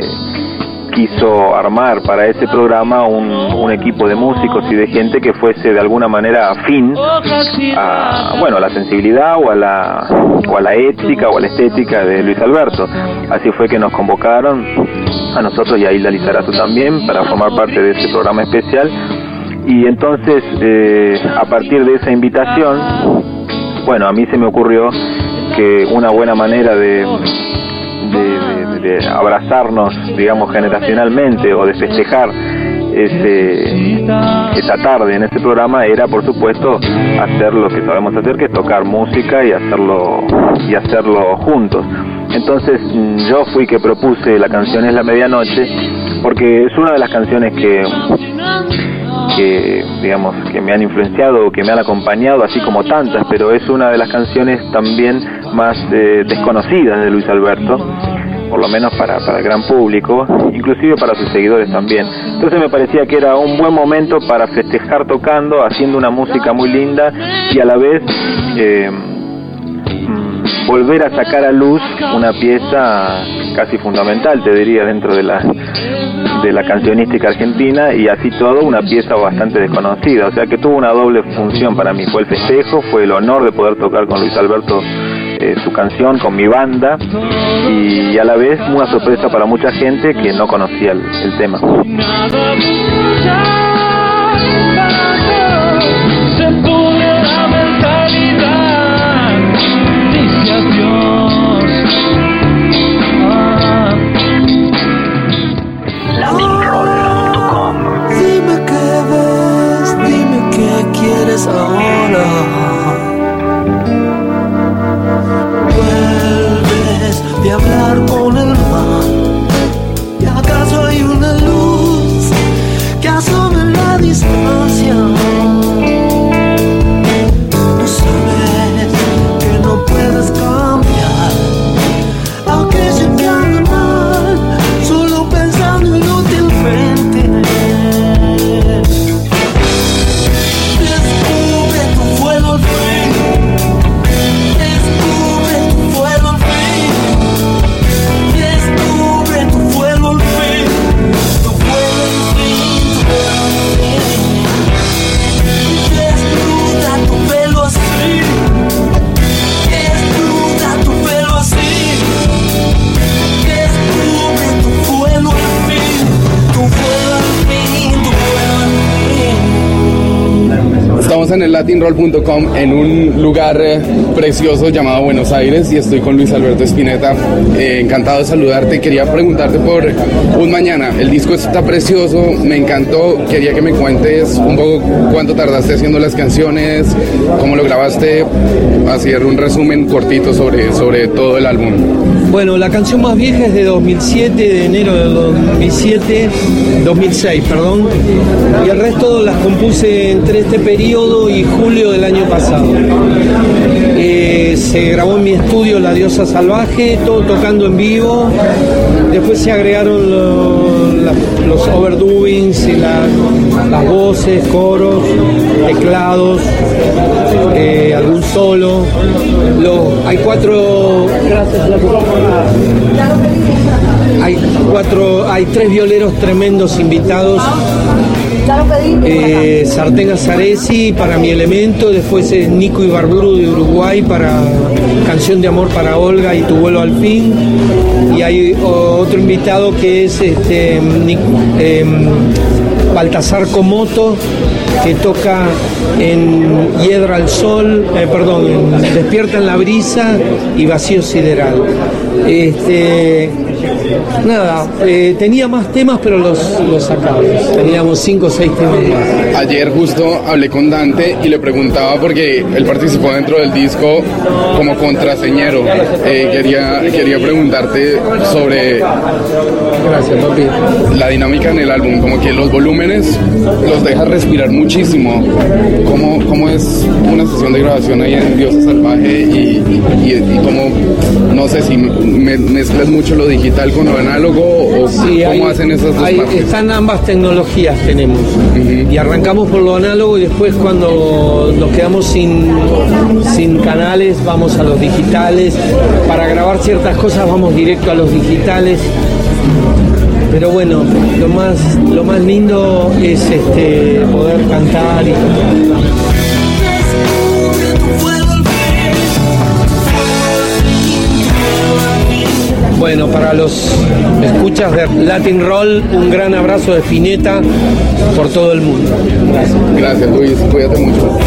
quiso armar para ese programa un, equipo de músicos y de gente que fuese de alguna manera afín a, bueno, a la sensibilidad o a la, o a la ética o a la estética de Luis Alberto. Así fue que nos convocaron a nosotros y a Hilda Lizarazo también para formar parte de este programa especial y entonces eh, a partir de esa invitación bueno a mí se me ocurrió que una buena manera de, de, abrazarnos digamos generacionalmente o de festejar ese, esa tarde en este programa era por supuesto hacer lo que sabemos hacer que es tocar música y hacerlo y hacerlo juntos. Entonces yo fui que propuse la canción es la medianoche porque es una de las canciones que que digamos que me han influenciado que me han acompañado así como tantas pero es una de las canciones también más eh, desconocidas de Luis Alberto por lo menos para, para el gran público inclusive para sus seguidores también. Entonces me parecía que era un buen momento para festejar tocando haciendo una música muy linda y a la vez eh, volver a sacar a luz una pieza casi fundamental, te diría, dentro de la de la cancionística argentina y así todo una pieza bastante desconocida, o sea que tuvo una doble función para mí, fue el festejo, fue el honor de poder tocar con Luis Alberto eh, su canción con mi banda y a la vez una sorpresa para mucha gente que no conocía el tema. En el latinroll.com en un lugar eh, precioso llamado Buenos Aires y estoy con Luis Alberto Espineta. Eh, encantado de saludarte. Quería preguntarte por Un Mañana. El disco está precioso, me encantó. Quería que me cuentes un poco cuánto tardaste haciendo las canciones, cómo lo grabaste, hacer un resumen cortito sobre, sobre todo el álbum. Bueno, la canción más vieja es de 2007, de enero de 2007, 2006, perdón. Y el resto las compuse entre este periodo y julio del año pasado. Eh, se grabó en mi estudio La Diosa Salvaje, todo tocando en vivo. Después se agregaron los overdubbings y la- las voces, coros, teclados, eh, algún solo. Hay cuatro. Hay cuatro, hay tres violeros tremendos invitados. Eh, Sartén Azaresi para mi elemento, después es Nico Ibarburu de Uruguay para Canción de Amor para Olga y Tu vuelo al fin. Y hay otro invitado que es este em, Baltasar Comoto que toca en Hiedra al Sol, eh, perdón, Despierta en la Brisa y Vacío Sideral. Este, nada, eh, tenía más temas pero los, los sacamos. Teníamos cinco o seis temas más. Ayer justo hablé con Dante y le preguntaba porque él participó dentro del disco como contraseñero. Eh, quería, quería preguntarte sobre Gracias, papi. la dinámica en el álbum, como que los volúmenes los deja respirar muchísimo. ¿Cómo, cómo es una sesión de grabación ahí en Diosa Salvaje y, y, y cómo, no sé si me- mezclas mucho lo digital con lo análogo o Sí, cómo hay- hacen esas dos hay- partes? están ambas tecnologías tenemos. Y arrancamos por lo análogo y después cuando nos quedamos sin, sin canales vamos a los digitales. Para grabar ciertas cosas vamos directo a los digitales. Pero bueno, lo más, lo más lindo es este, poder cantar y Bueno, para los escuchas de Latin Roll, un gran abrazo de Spinetta por todo el mundo. Gracias. Gracias Luis, cuídate mucho.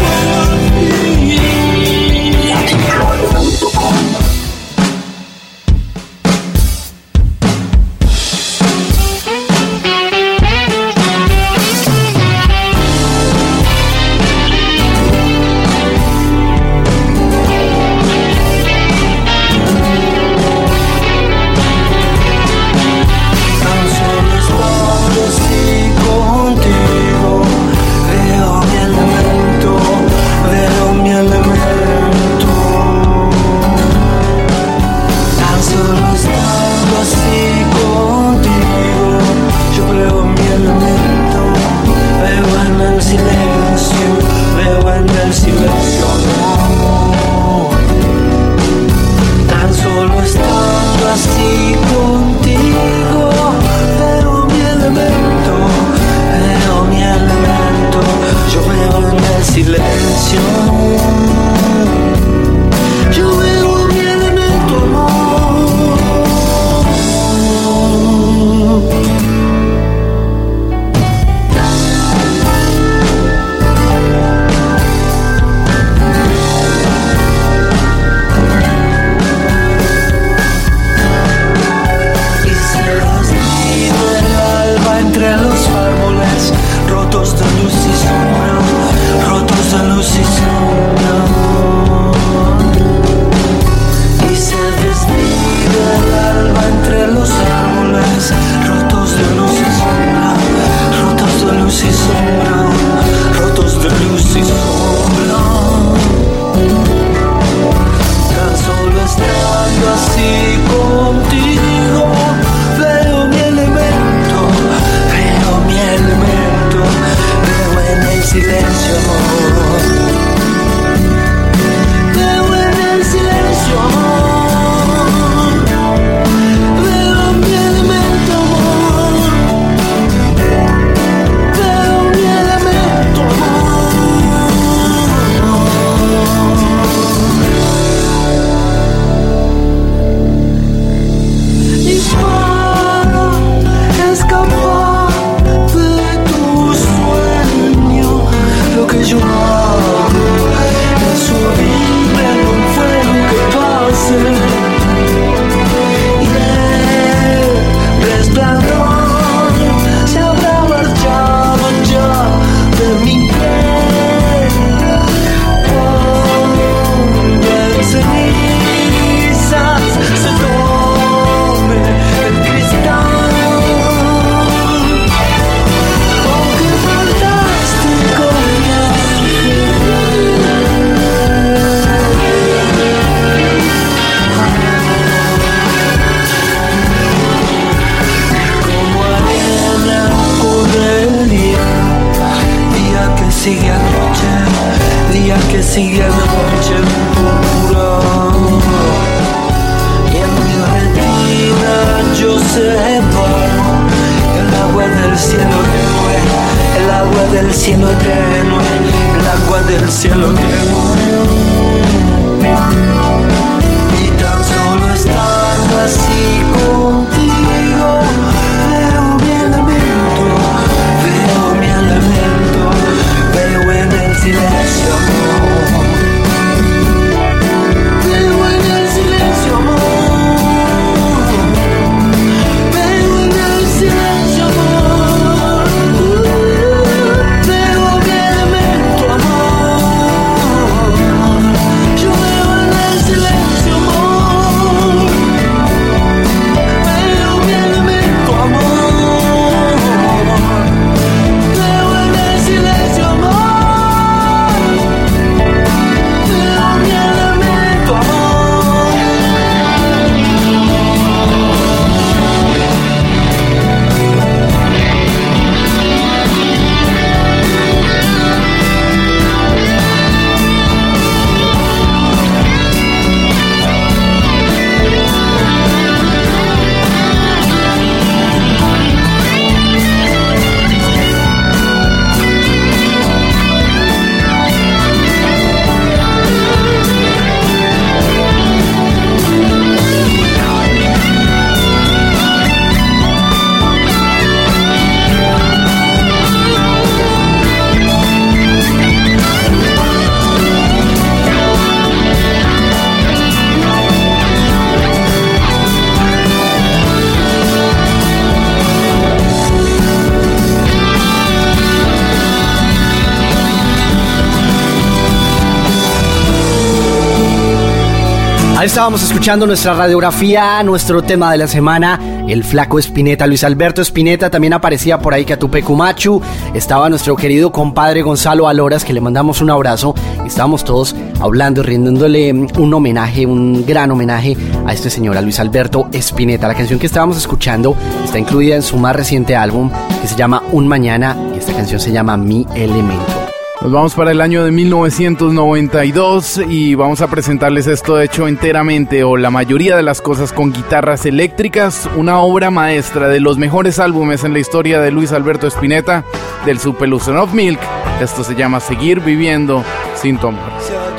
Estábamos escuchando nuestra radiografía, nuestro tema de la semana, el flaco Espineta, Luis Alberto Espineta, también aparecía por ahí Catupe Cumachu, estaba nuestro querido compadre Gonzalo Aloras, que le mandamos un abrazo, estábamos todos hablando rindiéndole un homenaje, un gran homenaje a este señor, a Luis Alberto Espineta. La canción que estábamos escuchando está incluida en su más reciente álbum, que se llama Un Mañana, y esta canción se llama Mi Elemento. Nos vamos para el año de 1992 y vamos a presentarles esto hecho enteramente o la mayoría de las cosas con guitarras eléctricas, una obra maestra de los mejores álbumes en la historia de Luis Alberto Spinetta, del Superlusion of Milk. Esto se llama Seguir viviendo sin tu amor. Si a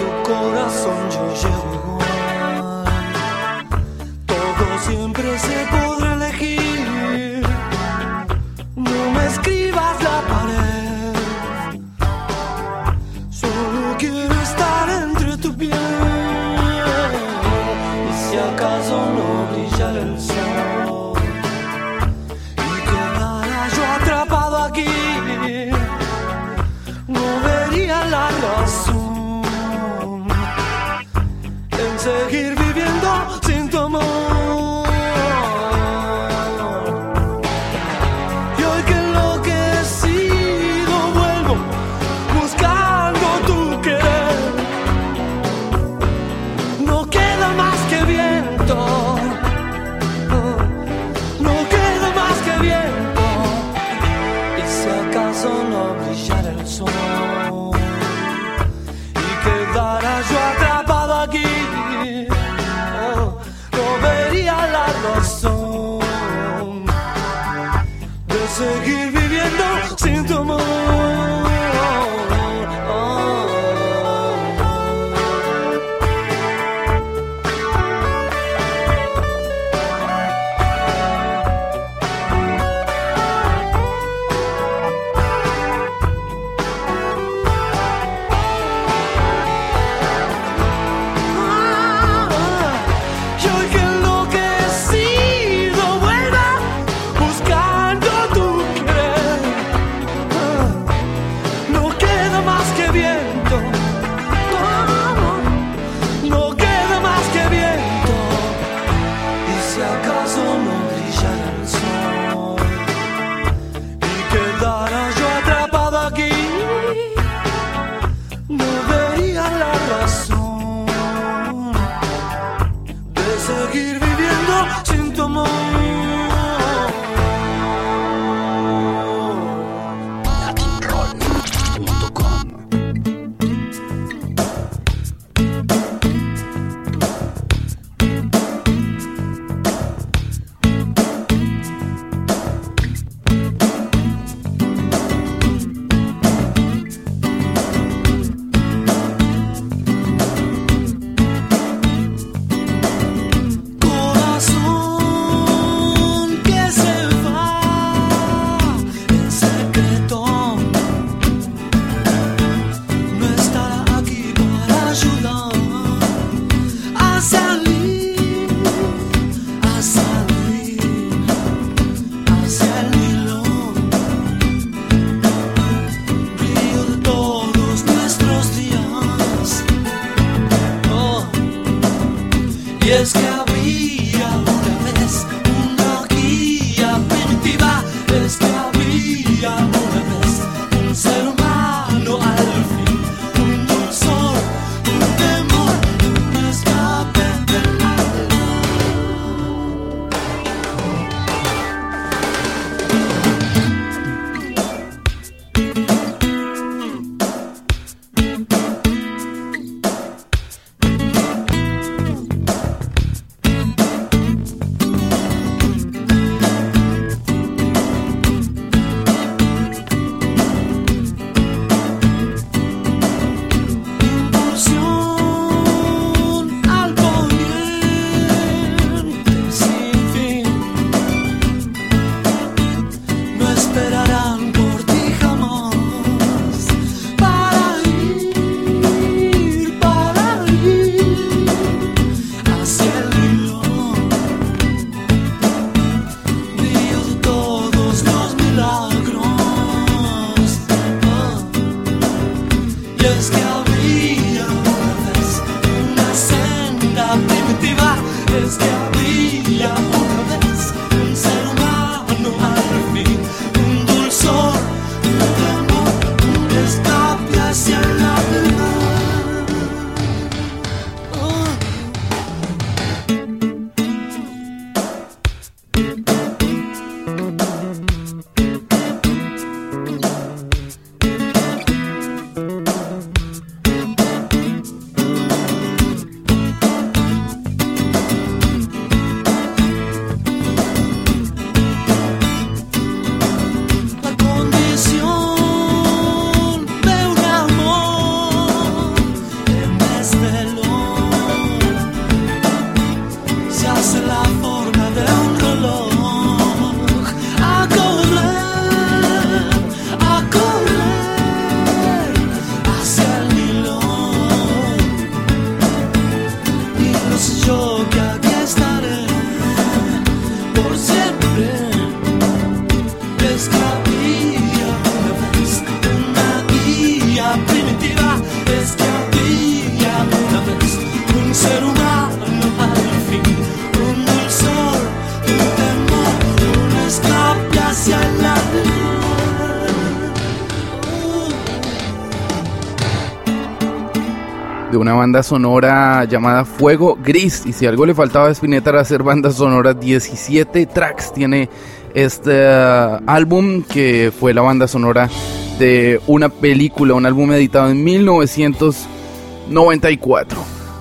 banda sonora llamada Fuego Gris. Y si algo le faltaba a Spinetta era hacer bandas sonoras, 17 tracks tiene este uh, álbum que fue la banda sonora de una película, un álbum editado en 1994.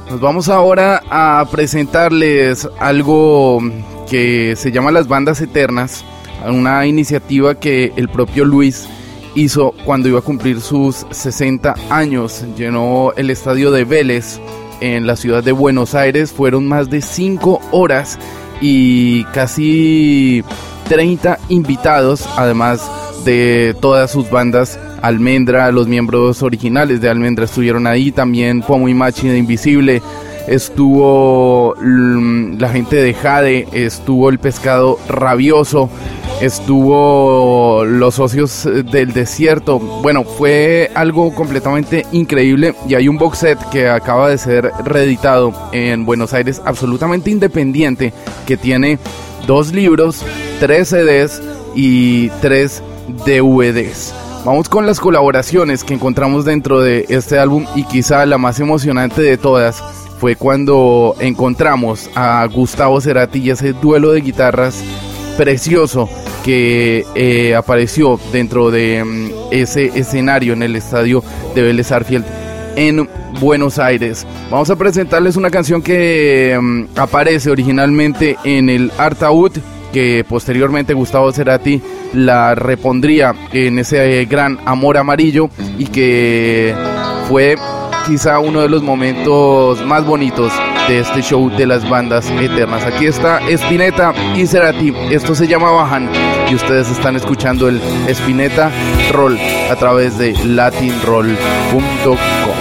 Nos vamos ahora a presentarles algo que se llama Las Bandas Eternas, una iniciativa que el propio Luis hizo cuando iba a cumplir sus 60 años. Llenó el estadio de Vélez en la ciudad de Buenos Aires. Fueron más de 5 horas y casi 30 invitados, además de todas sus bandas. Almendra, los miembros originales de Almendra estuvieron ahí, también Pomo y Machi de Invisible, estuvo mm, la gente de Jade, estuvo el pescado rabioso, estuvo los socios del desierto. Bueno, fue algo completamente increíble y hay un box set que acaba de ser reeditado en Buenos Aires, absolutamente independiente, que tiene dos libros, tres CDs y tres DVDs. Vamos con las colaboraciones que encontramos dentro de este álbum y quizá la más emocionante de todas fue cuando encontramos a Gustavo Cerati y ese duelo de guitarras precioso que eh, apareció dentro de um, ese escenario en el estadio de Vélez Arfield en Buenos Aires. Vamos a presentarles una canción que um, aparece originalmente en el Artaud que posteriormente Gustavo Cerati la repondría en ese gran amor amarillo y que fue quizá uno de los momentos más bonitos de este show de las bandas eternas. Aquí está Spinetta y Cerati. Esto se llama Bajan y ustedes están escuchando el Spinetta Roll a través de latinroll.com.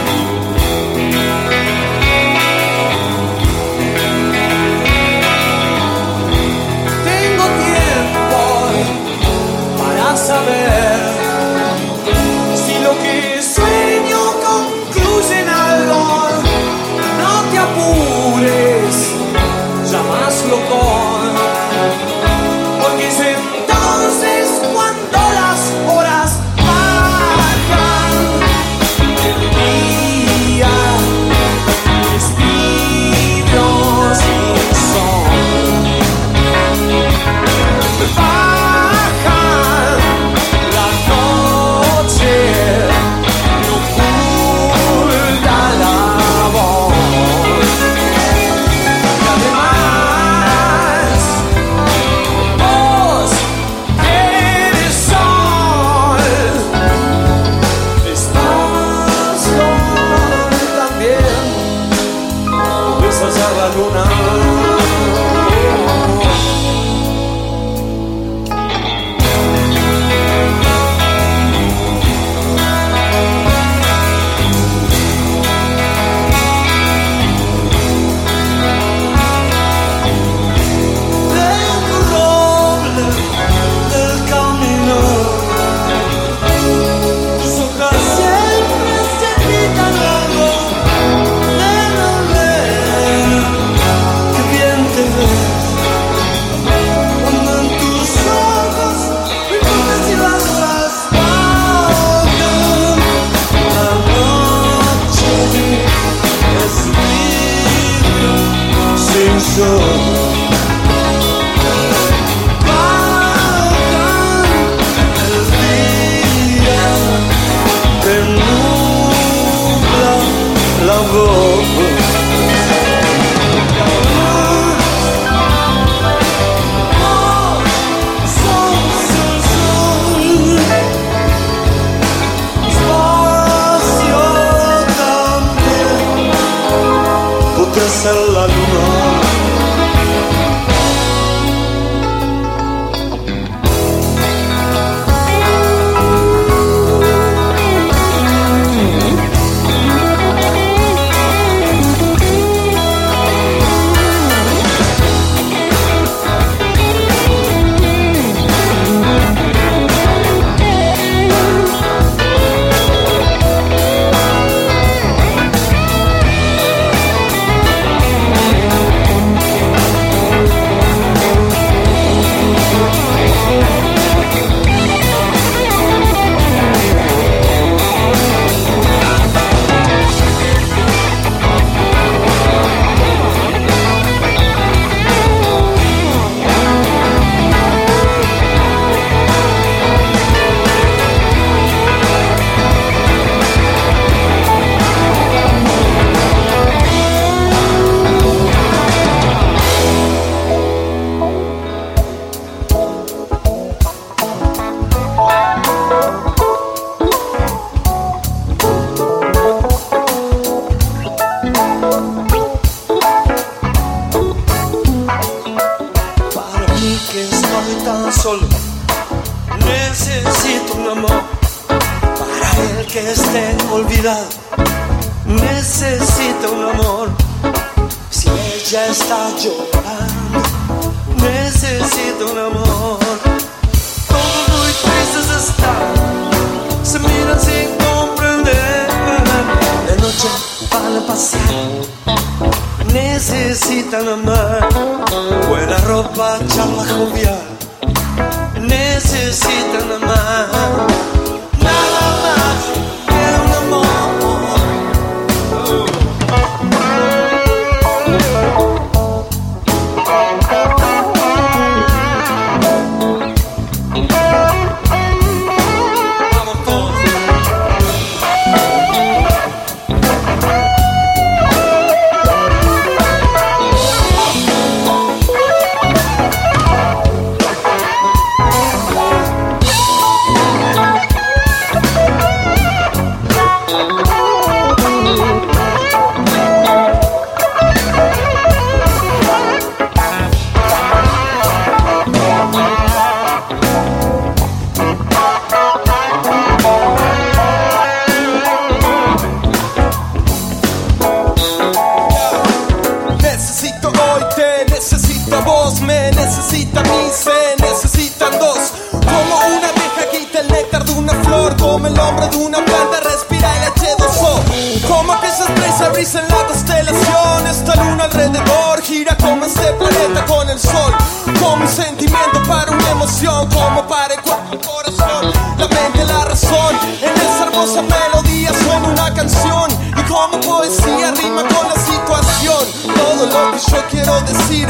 como este planeta con el sol. Como un sentimiento para una emoción, como para el cuerpo, el corazón, la mente, y la razón. En esa hermosa melodía suena una canción y como poesía rima con la situación. Todo lo que yo quiero decir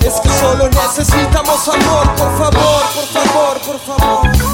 es que solo necesitamos amor, por favor, por favor, por favor.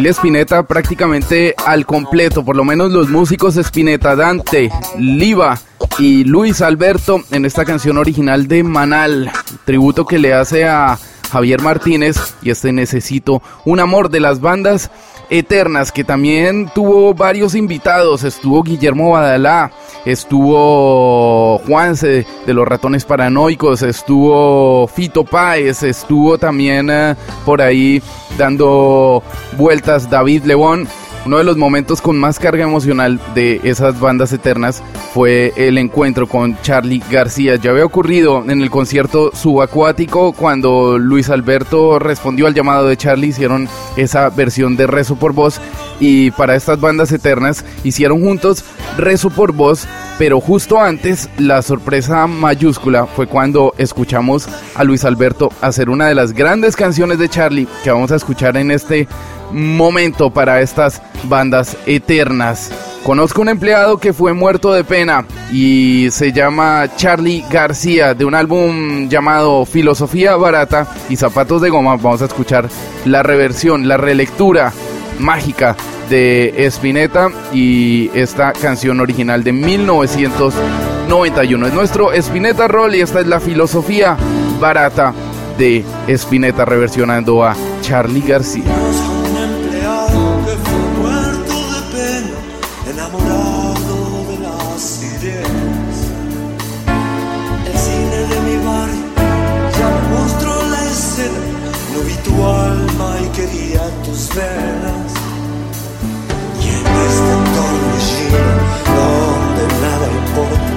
Familia prácticamente al completo, por lo menos los músicos Spinetta, Dante, Liva y Luis Alberto en esta canción original de Manal, tributo que le hace a Javier Martínez y este Necesito un amor de las bandas eternas que también tuvo varios invitados, estuvo Guillermo Badalá, estuvo Juanse de los ratones paranoicos, estuvo Fito Páez, estuvo también eh, por ahí dando vueltas David León. Uno de los momentos con más carga emocional de esas bandas eternas fue el encuentro con Charlie García. Ya había ocurrido en el concierto subacuático cuando Luis Alberto respondió al llamado de Charlie, hicieron esa versión de Rezo por Voz y para estas bandas eternas hicieron juntos Rezo por Voz, pero justo antes la sorpresa mayúscula fue cuando escuchamos a Luis Alberto hacer una de las grandes canciones de Charlie que vamos a escuchar en este momento para estas bandas eternas. Conozco un empleado que fue muerto de pena y se llama Charlie García de un álbum llamado Filosofía Barata y Zapatos de Goma. Vamos a escuchar la reversión, la relectura mágica de Spinetta y esta canción original de 1991. Es nuestro Spinetta Roll y esta es la filosofía barata de Spinetta reversionando a Charlie García. No vi tu alma y quería tus venas. Y en este entorno lleno, donde nada importa,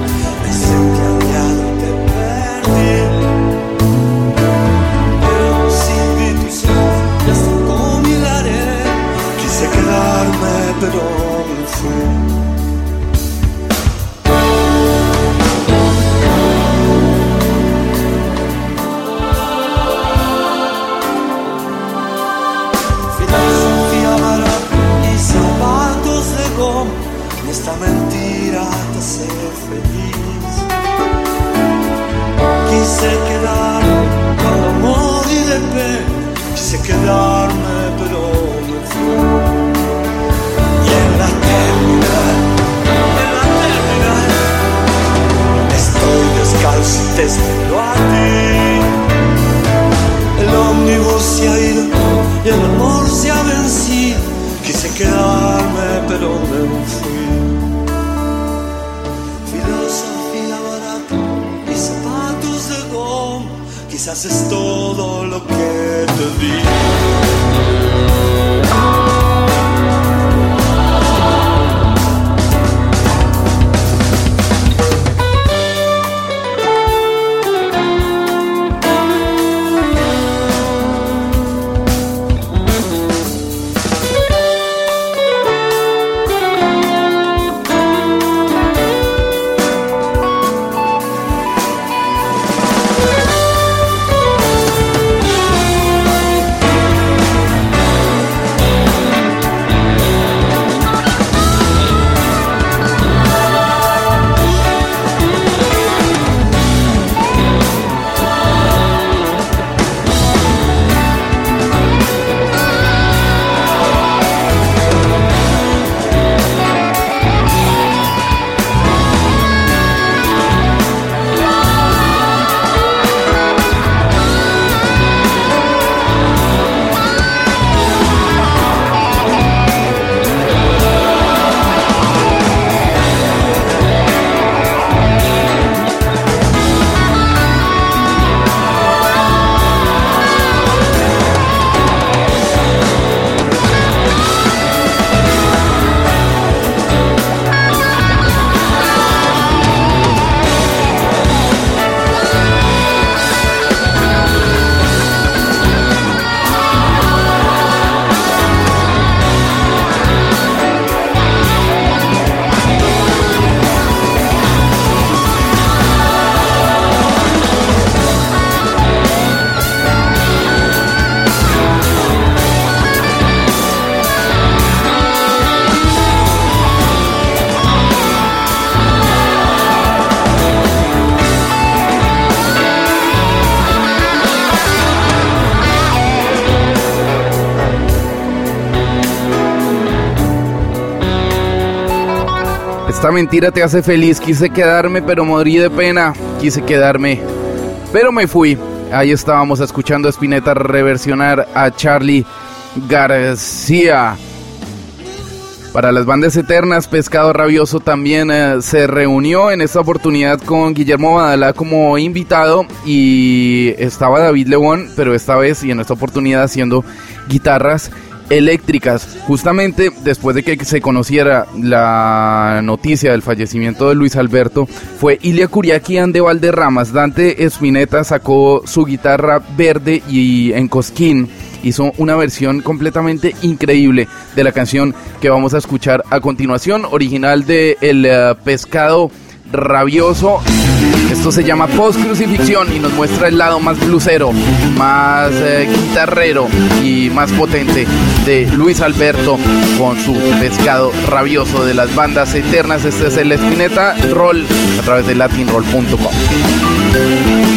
quise quedarme pero me fui. Y en la terminal, en la terminal, estoy descalzo y te a ti. El ómnibus se ha ido y el amor se ha vencido. Quise quedarme pero me fui. Quizás es todo lo que te di. Mentira te hace feliz. Quise quedarme, pero morí de pena. Quise quedarme, pero me fui. Ahí estábamos escuchando a Spinetta reversionar a Charlie García. Para las bandas eternas, Pescado Rabioso también eh, se reunió en esta oportunidad con Guillermo Badalá como invitado y estaba David León, pero esta vez y en esta oportunidad haciendo guitarras eléctricas. Justamente después de que se conociera la noticia del fallecimiento de Luis Alberto, fue Ilia Curiaquian de Valderramas. Dante Espineta sacó su guitarra verde y en cosquín hizo una versión completamente increíble de la canción que vamos a escuchar a continuación, original de El eh, Pescado Rabioso. Esto se llama Post Crucifixión y nos muestra el lado más blusero, más eh, guitarrero y más potente de Luis Alberto con su pescado rabioso de las bandas eternas. Este es el Espineta Roll a través de latinroll.com.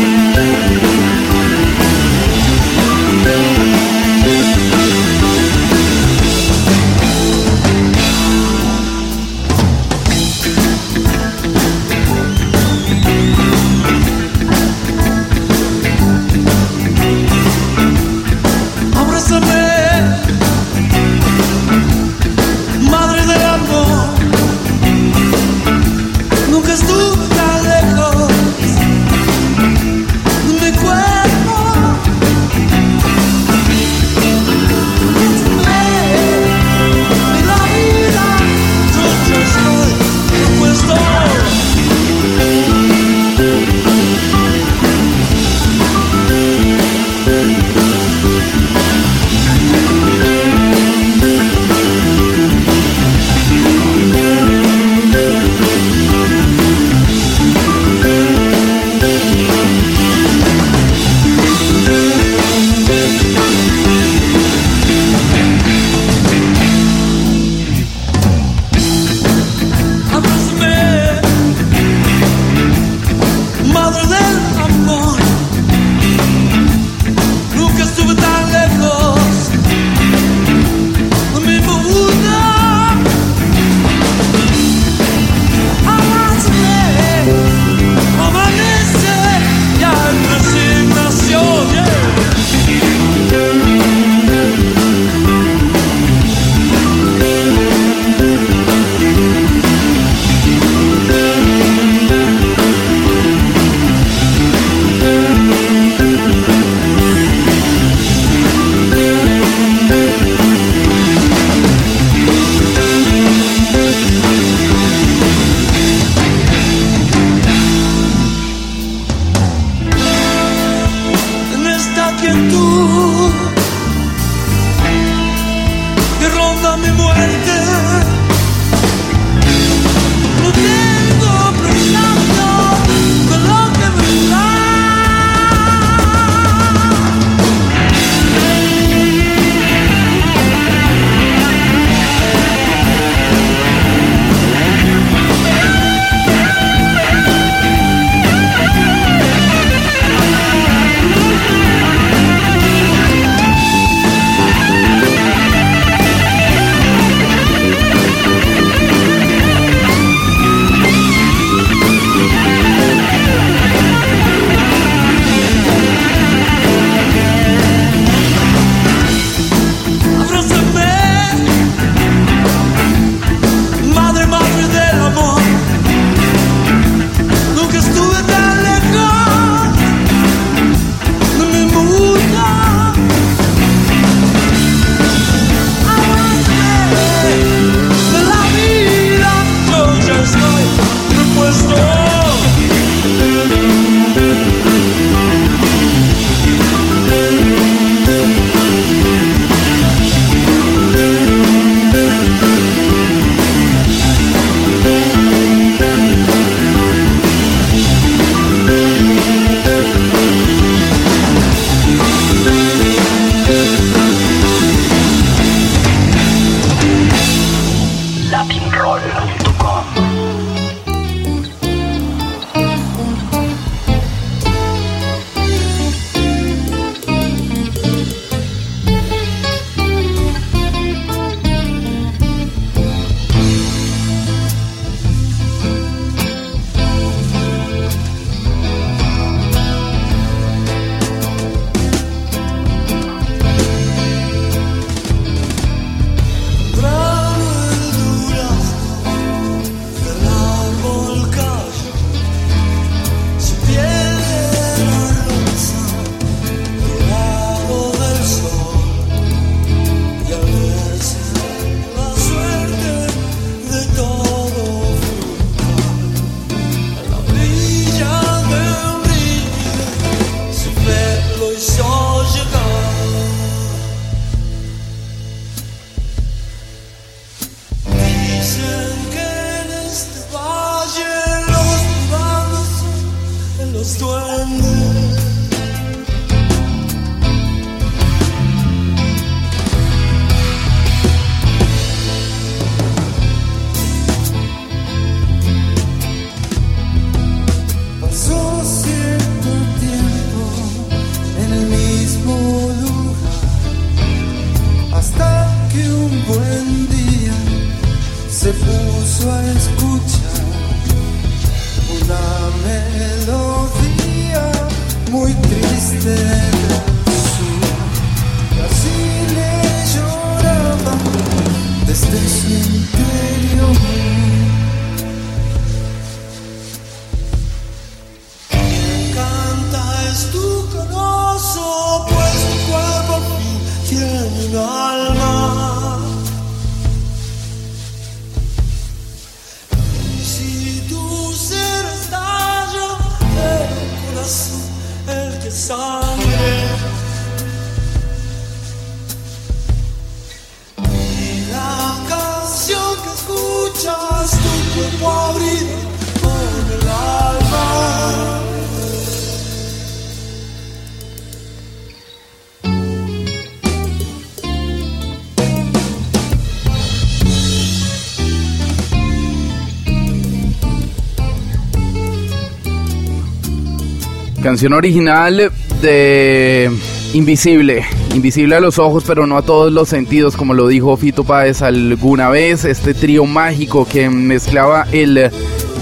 Canción original de Invisible. Invisible a los ojos, pero no a todos los sentidos, como lo dijo Fito Páez alguna vez. Este trío mágico que mezclaba el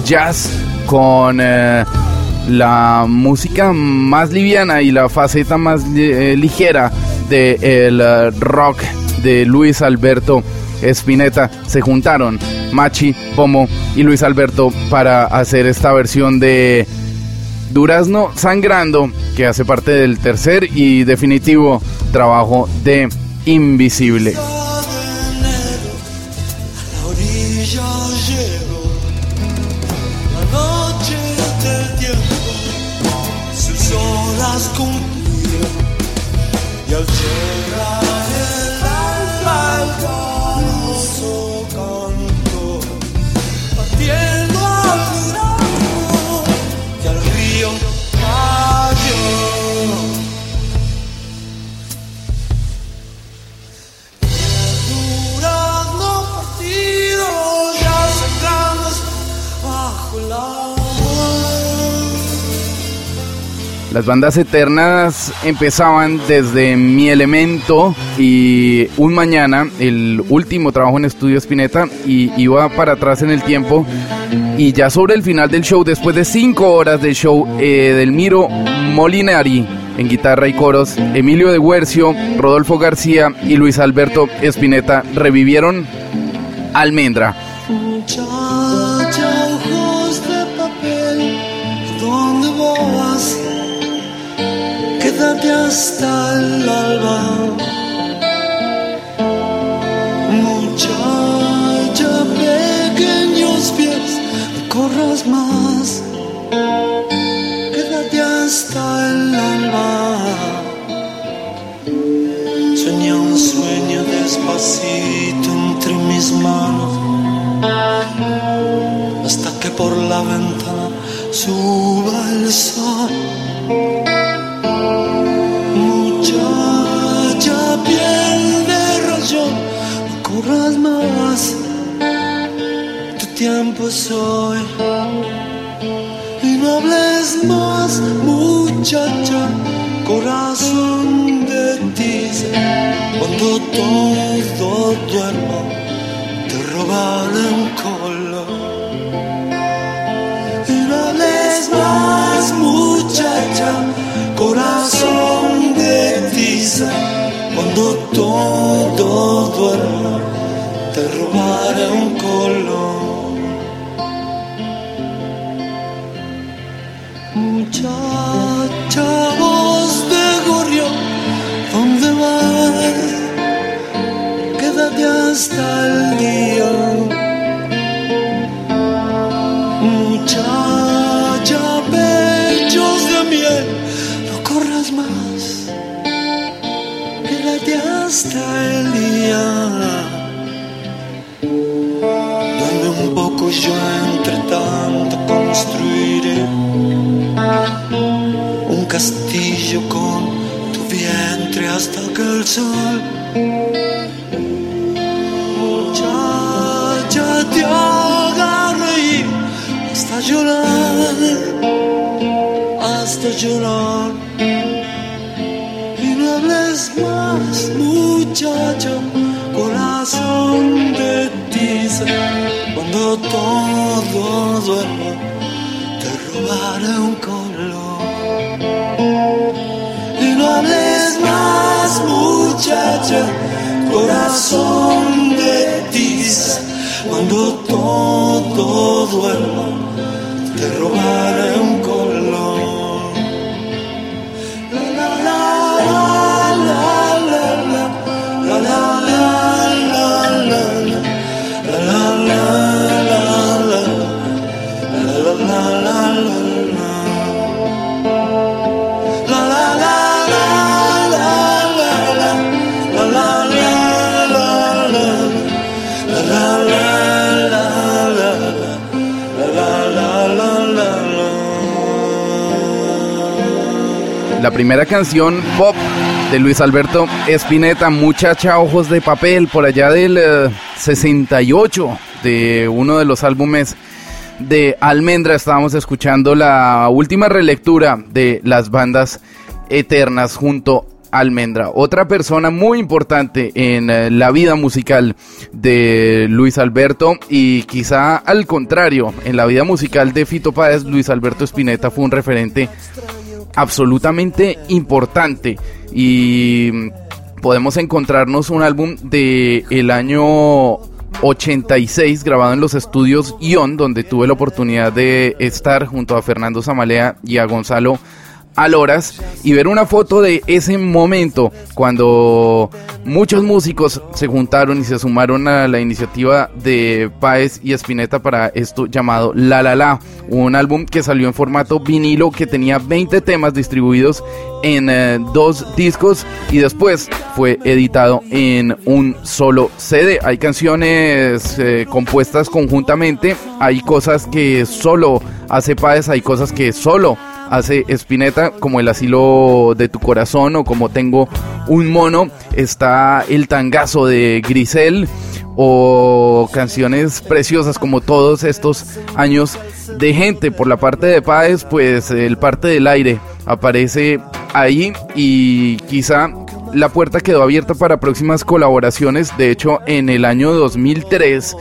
jazz con eh, la música más liviana y la faceta más eh, ligera del eh, rock de Luis Alberto Spinetta. Se juntaron Machi, Pomo y Luis Alberto para hacer esta versión de Durazno Sangrando, que hace parte del tercer y definitivo trabajo de Invisible. Bandas eternas empezaban desde Mi Elemento y Un Mañana, el último trabajo en estudio Spinetta, y iba para atrás en el tiempo. Y ya sobre el final del show, después de cinco horas de show, eh, Delmiro Molinari en guitarra y coros, Emilio de Huercio, Rodolfo García y Luis Alberto Spinetta revivieron Almendra. Hasta el alba. Muchacha, pequeños pies, no corras más. Quédate hasta el alba. Sueña un sueño despacito entre mis manos hasta que por la ventana suba el sol. Tiempo es hoy. Y no hables más, muchacha, corazón de tiza, cuando todo duerma te roban en color. Y no hables más, muchacha, corazón de tiza, cuando todo duerma, te robará un color. Muchacha, voz de gorrión, ¿dónde vas? Quédate hasta sol. Muchacha, te haga reír hasta llorar, hasta llorar. Y no hables más, muchacho, corazón de tiza. Cuando todo duerma, te robaré un corazón de tiza. Cuando todo duerma, te robaré primera canción pop de Luis Alberto Espineta, Muchacha Ojos de Papel, por allá del eh, 68, de uno de los álbumes de Almendra. Estábamos escuchando la última relectura de las bandas eternas junto a Almendra. Otra persona muy importante en eh, la vida musical de Luis Alberto y quizá al contrario, en la vida musical de Fito Páez, Luis Alberto Espineta fue un referente absolutamente importante. Y podemos encontrarnos un álbum de el año 86 grabado en los estudios Ion donde tuve la oportunidad de estar junto a Fernando Zamalea y a Gonzalo Aloras y ver una foto de ese momento cuando muchos músicos se juntaron y se sumaron a la iniciativa de Páez y Espineta para esto llamado La La La, un álbum que salió en formato vinilo que tenía 20 temas distribuidos en eh, dos discos y después fue editado en un solo CD. Hay canciones eh, compuestas conjuntamente, hay cosas que solo hace Páez, hay cosas que solo hace Spinetta, como el asilo de tu corazón o como tengo un mono, está el tangazo de Grisel o canciones preciosas como todos estos años de gente. Por la parte de Páez, pues el parte del aire aparece ahí y quizá la puerta quedó abierta para próximas colaboraciones. De hecho, en el año 2003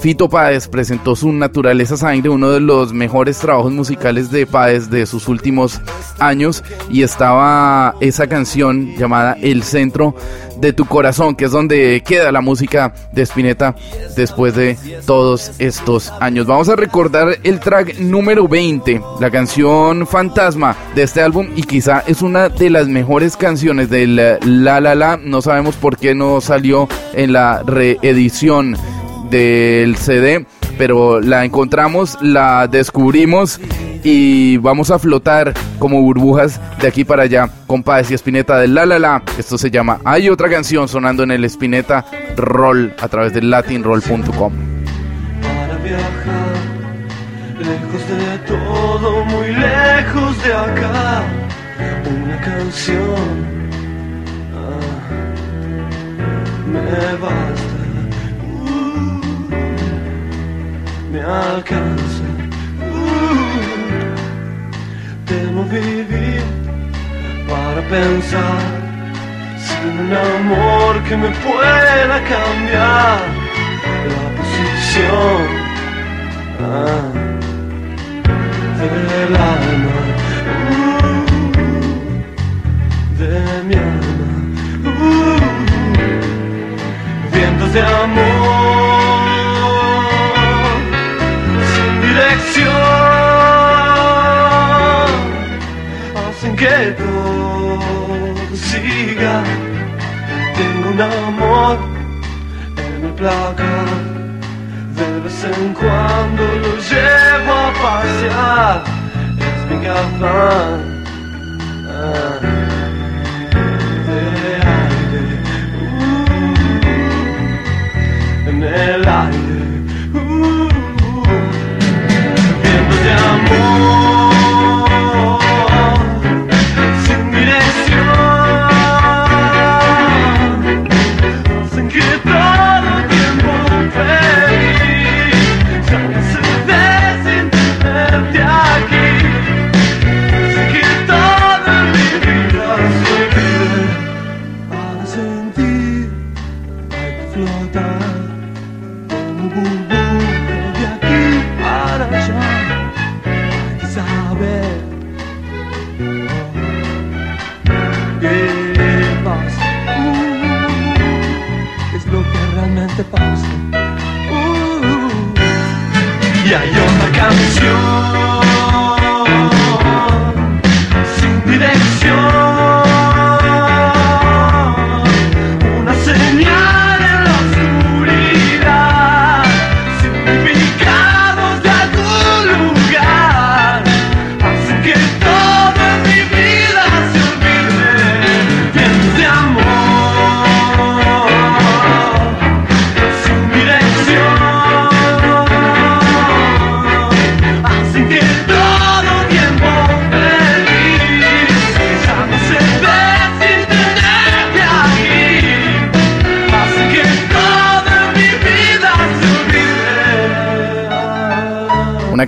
Fito Páez presentó su Naturaleza Sangre, uno de los mejores trabajos musicales de Páez de sus últimos años, y estaba esa canción llamada El Centro de tu Corazón, que es donde queda la música de Spinetta después de todos estos años. Vamos a recordar el track número 20, la canción Fantasma de este álbum, y quizá es una de las mejores canciones del La La La, no sabemos por qué no salió en la reedición del CD, pero la encontramos, la descubrimos y vamos a flotar como burbujas de aquí para allá con Páez y Espineta de La La La. Esto se llama Hay otra canción sonando en el Espineta Roll a través de latinroll.com. para viajar lejos de todo, muy lejos de acá. Una canción ah, me alcanza. Uh, vivir para pensar sin un amor que me pueda cambiar la posición ah, del alma, uh, de mi alma, uh, vientos de amor Amor en el placar. De vez en cuando lo llevo a pasear. Es mi afán ah, de aire. uh, en el aire.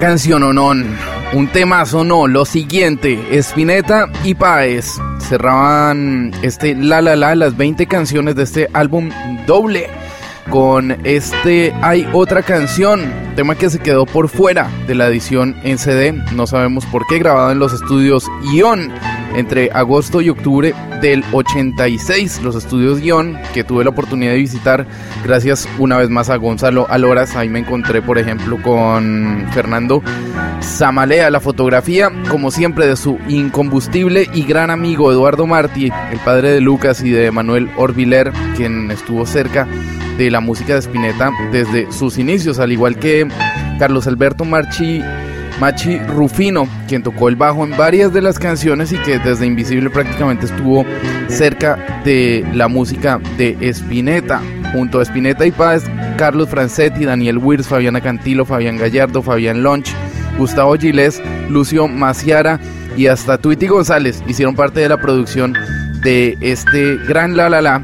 Canción o no, un temazo no. Lo siguiente, Spinetta y Páez cerraban este La La La, las 20 canciones de este álbum doble. Con este hay otra canción, tema que se quedó por fuera de la edición en CD, no sabemos por qué, grabado en los estudios Ion entre agosto y octubre del 86, los estudios Ion, que tuve la oportunidad de visitar gracias una vez más a Gonzalo Aloras, ahí me encontré por ejemplo con Fernando Zamalea, la fotografía como siempre de su incombustible y gran amigo Eduardo Martí, el padre de Lucas y de Manuel Orbiler, quien estuvo cerca de la música de Spinetta desde sus inicios, al igual que Carlos Alberto Marchi Machi Rufino, quien tocó el bajo en varias de las canciones y que desde Invisible prácticamente estuvo cerca de la música de Spinetta. Junto a Spinetta y Paz, Carlos Francetti, Daniel Wirs, Fabiana Cantilo, Fabián Gallardo, Fabián Lonch, Gustavo Giles, Lucio Maciara y hasta Tweety González hicieron parte de la producción de este gran La La La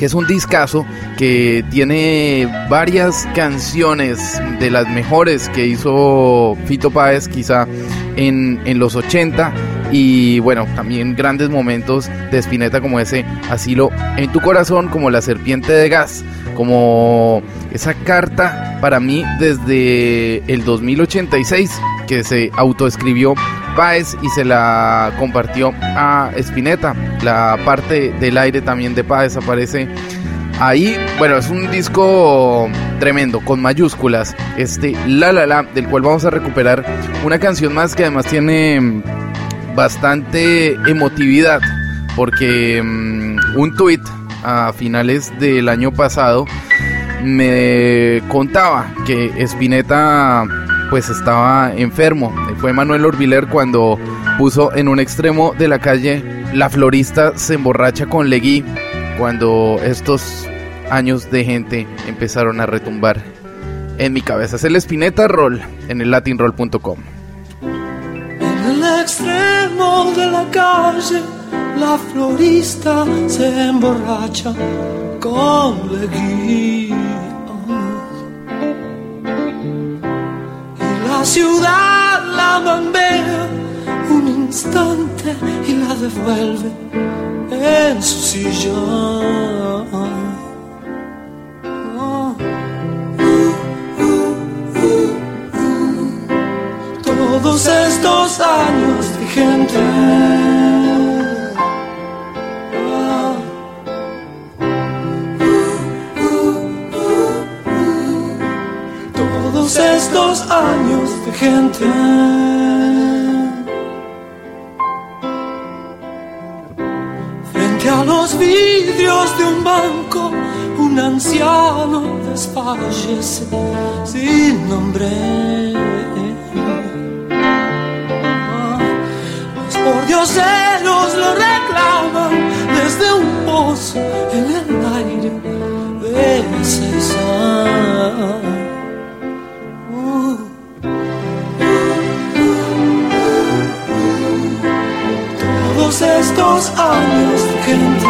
que es un discazo que tiene varias canciones de las mejores que hizo Fito Páez quizá en, en los 80 y bueno, también grandes momentos de Spinetta como ese Asilo en tu corazón, como La serpiente de gas, como esa carta para mí desde el 2086 que se autoescribió Páez y se la compartió a Spinetta. La parte del aire también de Páez aparece ahí. Bueno, es un disco tremendo, con mayúsculas. Este La La La, del cual vamos a recuperar una canción más que además tiene bastante emotividad. Porque um, un tuit a finales del año pasado me contaba que Spinetta pues estaba enfermo. Fue Manuel Orbiler cuando puso en un extremo de la calle La florista se emborracha con Legui cuando estos años de gente empezaron a retumbar en mi cabeza. Es el Spinetta Roll en el latinroll.com. En el extremo de la calle, la florista se emborracha con Legui. Y la ciudad la bambea un instante y la devuelve en su sillón. Todos estos años de Todos estos años de gente. Frente a los vidrios de un banco, un anciano desfallece sin nombre. Los pordioseros lo reclaman desde un pozo en el aire de César. Todos estos años de gente.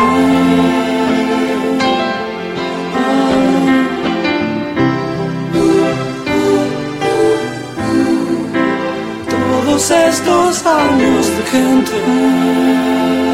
Todos estos años de gente.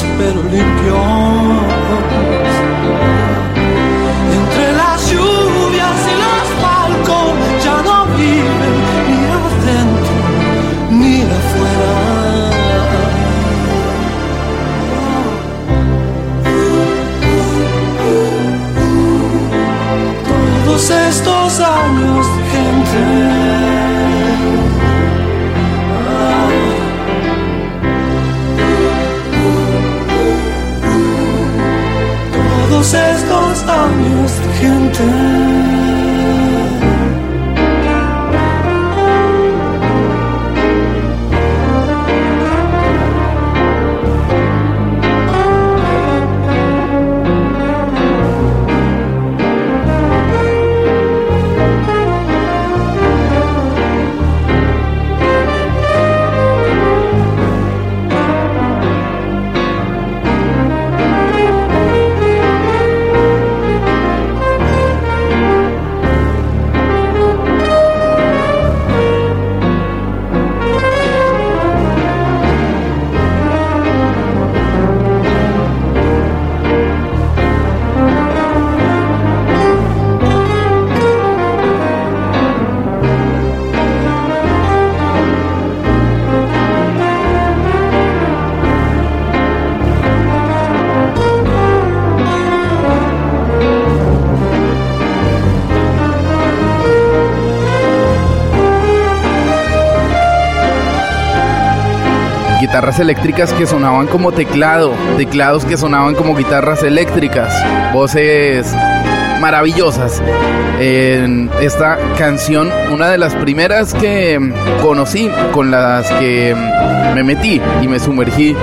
pero limpio. Todos estos años, gente. Eléctricas que sonaban como teclado, teclados que sonaban como guitarras eléctricas, voces maravillosas. En esta canción, una de las primeras que conocí, con las que me metí y me sumergí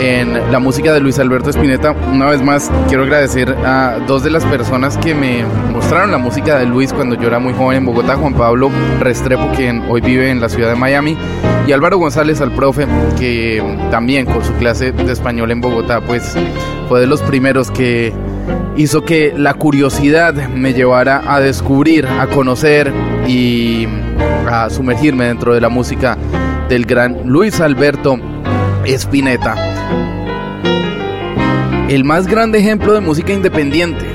en la música de Luis Alberto Spinetta. Una vez más, quiero agradecer a dos de las personas que me mostraron la música de Luis cuando yo era muy joven en Bogotá, Juan Pablo Restrepo, quien hoy vive en la ciudad de Miami, y Álvaro González, al profe, que también con su clase de español en Bogotá, pues fue de los primeros que hizo que la curiosidad me llevara a descubrir, a conocer y a sumergirme dentro de la música del gran Luis Alberto Spinetta. El más grande ejemplo de música independiente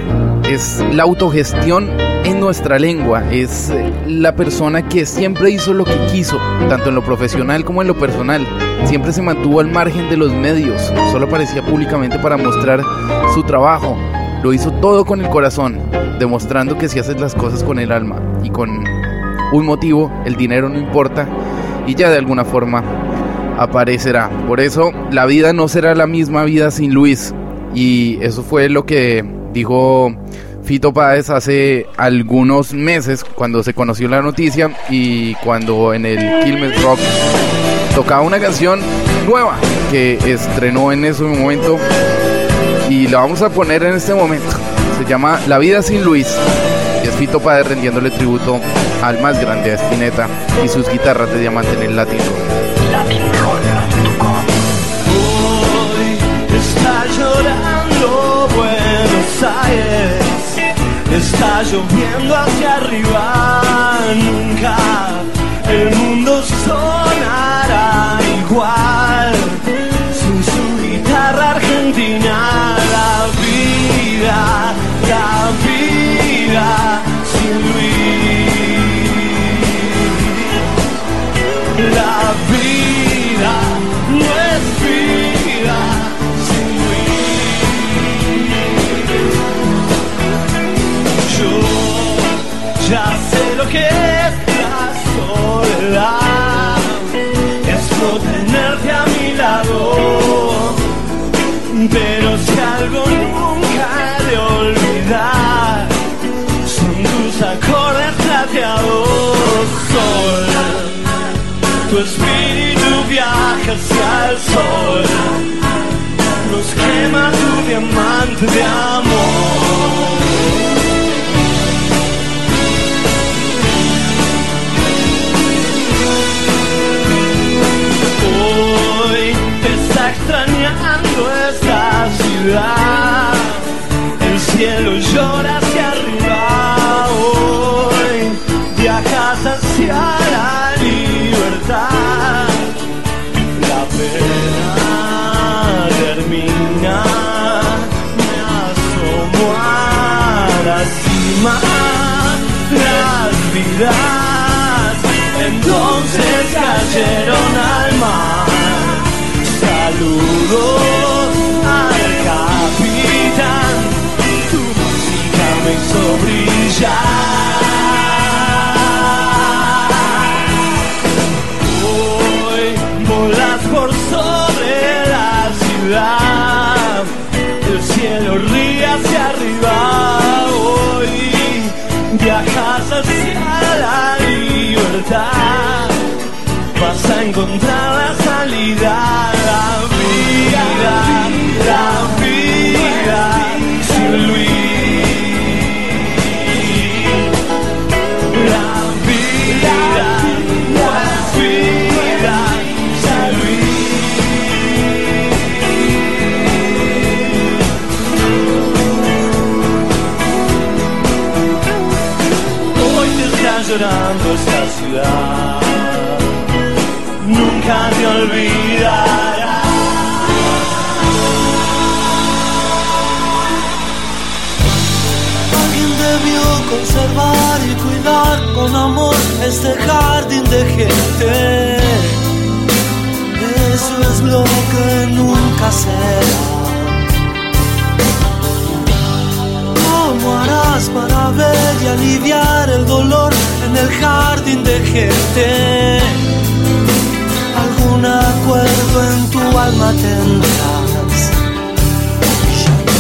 es la autogestión en nuestra lengua. Es eh, la persona que siempre hizo lo que quiso, tanto en lo profesional como en lo personal. Siempre se mantuvo al margen de los medios, solo aparecía públicamente para mostrar su trabajo. Lo hizo todo con el corazón, demostrando que si haces las cosas con el alma y con un motivo, el dinero no importa y ya de alguna forma aparecerá. Por eso la vida no será la misma vida sin Luis. Y eso fue lo que dijo Fito Páez hace algunos meses cuando se conoció la noticia y cuando en el Quilmes Rock tocaba una canción nueva que estrenó en ese momento y la vamos a poner en este momento. Se llama La vida sin Luis y es Fito Páez rendiéndole tributo al más grande, a Spinetta y sus guitarras de diamante en el latino. Está lloviendo hacia arriba, nunca el mundo sonará que es la soledad, es no tenerte a mi lado, pero si algo nunca de olvidar, son tus acordes plateados, sol. Tu espíritu viaja hacia el sol, nos quema tu diamante de amor. El cielo llora hacia arriba. Hoy viajas hacia la libertad, la pena termina. Me asomo a la cima, las vidas entonces cayeron al mar. Saludo me hizo brillar. Hoy volas por sobre la ciudad, el cielo ríe hacia arriba. Hoy viajas hacia la libertad, vas a encontrar la salida. Llorando esta ciudad, nunca te olvidará. Alguien debió conservar y cuidar con amor este jardín de gente. Eso es lo que nunca será. ¿Cómo harás para ver y aliviar el dolor el jardín de gente? Algún acuerdo en tu alma tendrás. Ya no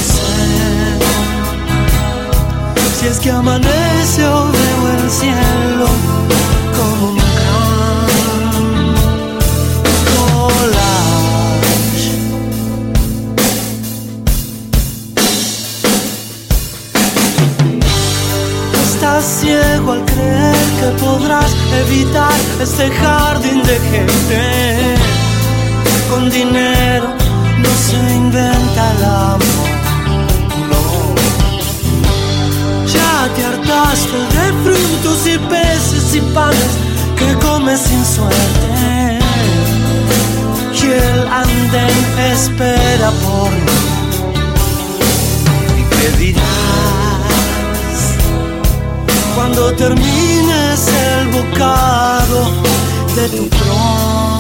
sé si es que amanece o veo el cielo como un ciego al creer que podrás evitar este jardín de gente. Con dinero no se inventa el amor. Ya te hartaste de frutos y peces y panes que comes sin suerte. Y el andén espera por mí. ¿Y qué dirás cuando termines el bocado de tu propia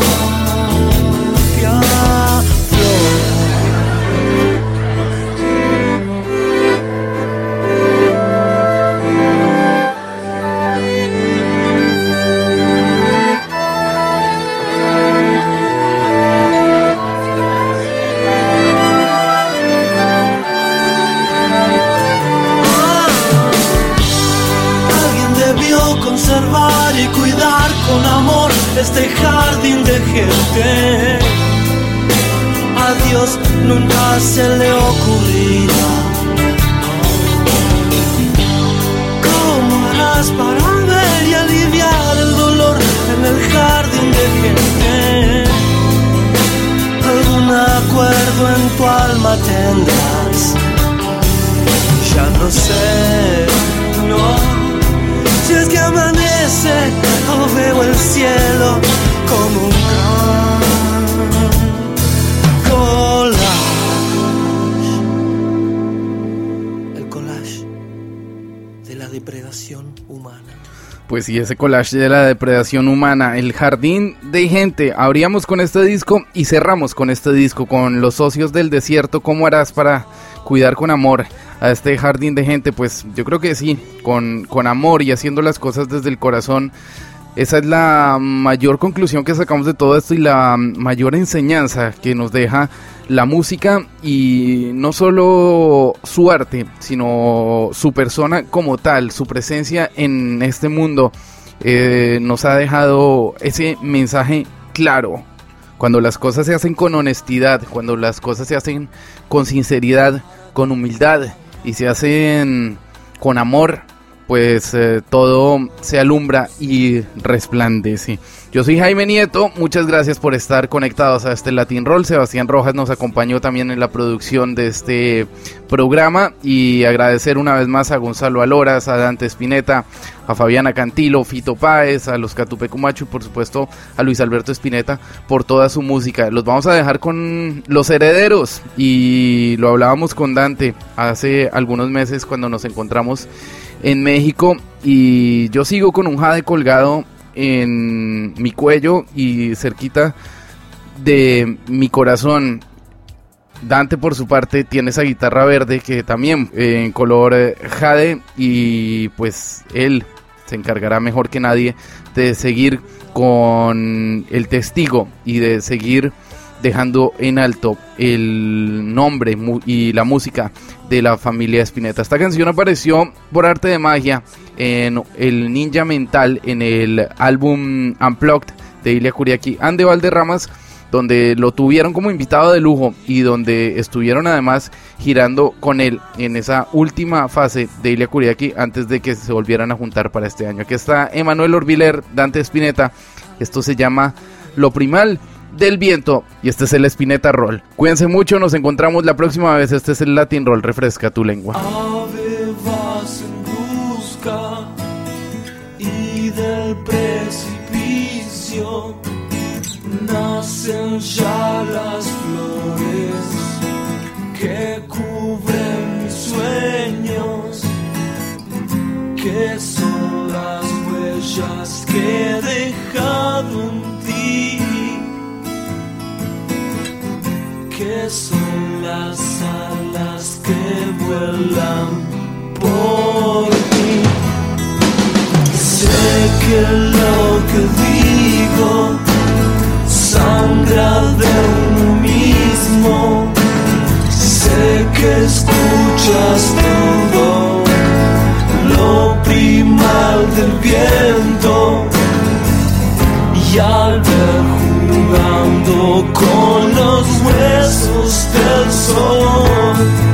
este jardín de gente. A Dios nunca se le ocurrirá. ¿Cómo harás para ver y aliviar el dolor en el jardín de gente? Algún acuerdo en tu alma tendrás. Ya no sé, no. Si es que o veo el cielo como un collage. El collage de la depredación humana. Pues sí, ese collage de la depredación humana, el jardín de gente. Abríamos con este disco y cerramos con este disco, con los socios del desierto. ¿Cómo harás para cuidar con amor a este jardín de gente? Pues yo creo que sí, con, con amor y haciendo las cosas desde el corazón. Esa es la mayor conclusión que sacamos de todo esto y la mayor enseñanza que nos deja la música y no solo su arte, sino su persona como tal, su presencia en este mundo eh, nos ha dejado ese mensaje claro. Cuando las cosas se hacen con honestidad, cuando las cosas se hacen con sinceridad, con humildad y se hacen con amor, pues eh, todo se alumbra y resplandece. Yo soy Jaime Nieto, muchas gracias por estar conectados a este Latin Roll. Sebastián Rojas nos acompañó también en la producción de este programa y agradecer una vez más a Gonzalo Aloras, a Dante Espineta, a Fabiana Cantilo, Fito Páez, a los Catupecumacho y por supuesto a Luis Alberto Espineta por toda su música. Los vamos a dejar con Los Herederos y lo hablábamos con Dante hace algunos meses cuando nos encontramos en México y yo sigo con un jade colgado en mi cuello y cerquita de mi corazón. Dante por su parte tiene esa guitarra verde que también eh, en color eh, jade y pues él se encargará mejor que nadie de seguir con el testigo y de seguir dejando en alto el nombre y la música de la familia Spinetta. Esta canción apareció por arte de magia en el Ninja Mental, en el álbum Unplugged de Ilia Kuriaki and de Valderramas, donde lo tuvieron como invitado de lujo y donde estuvieron además girando con él en esa última fase de Ilia Kuriaki antes de que se volvieran a juntar para este año. Aquí está Emanuel Orbiler, Dante Spinetta. Esto se llama Lo Primal del Viento y este es el Spinetta Roll. Cuídense mucho, nos encontramos la próxima vez. Este es el Latin Roll, refresca tu lengua. Ave vas en busca y del precipicio nacen ya las flores que cubren mis sueños, que son las huellas que he dejado en ti, que son las alas que vuelan por ti. Sé que lo que digo sangra de uno mismo. Sé que escuchas todo lo primal del viento y al still so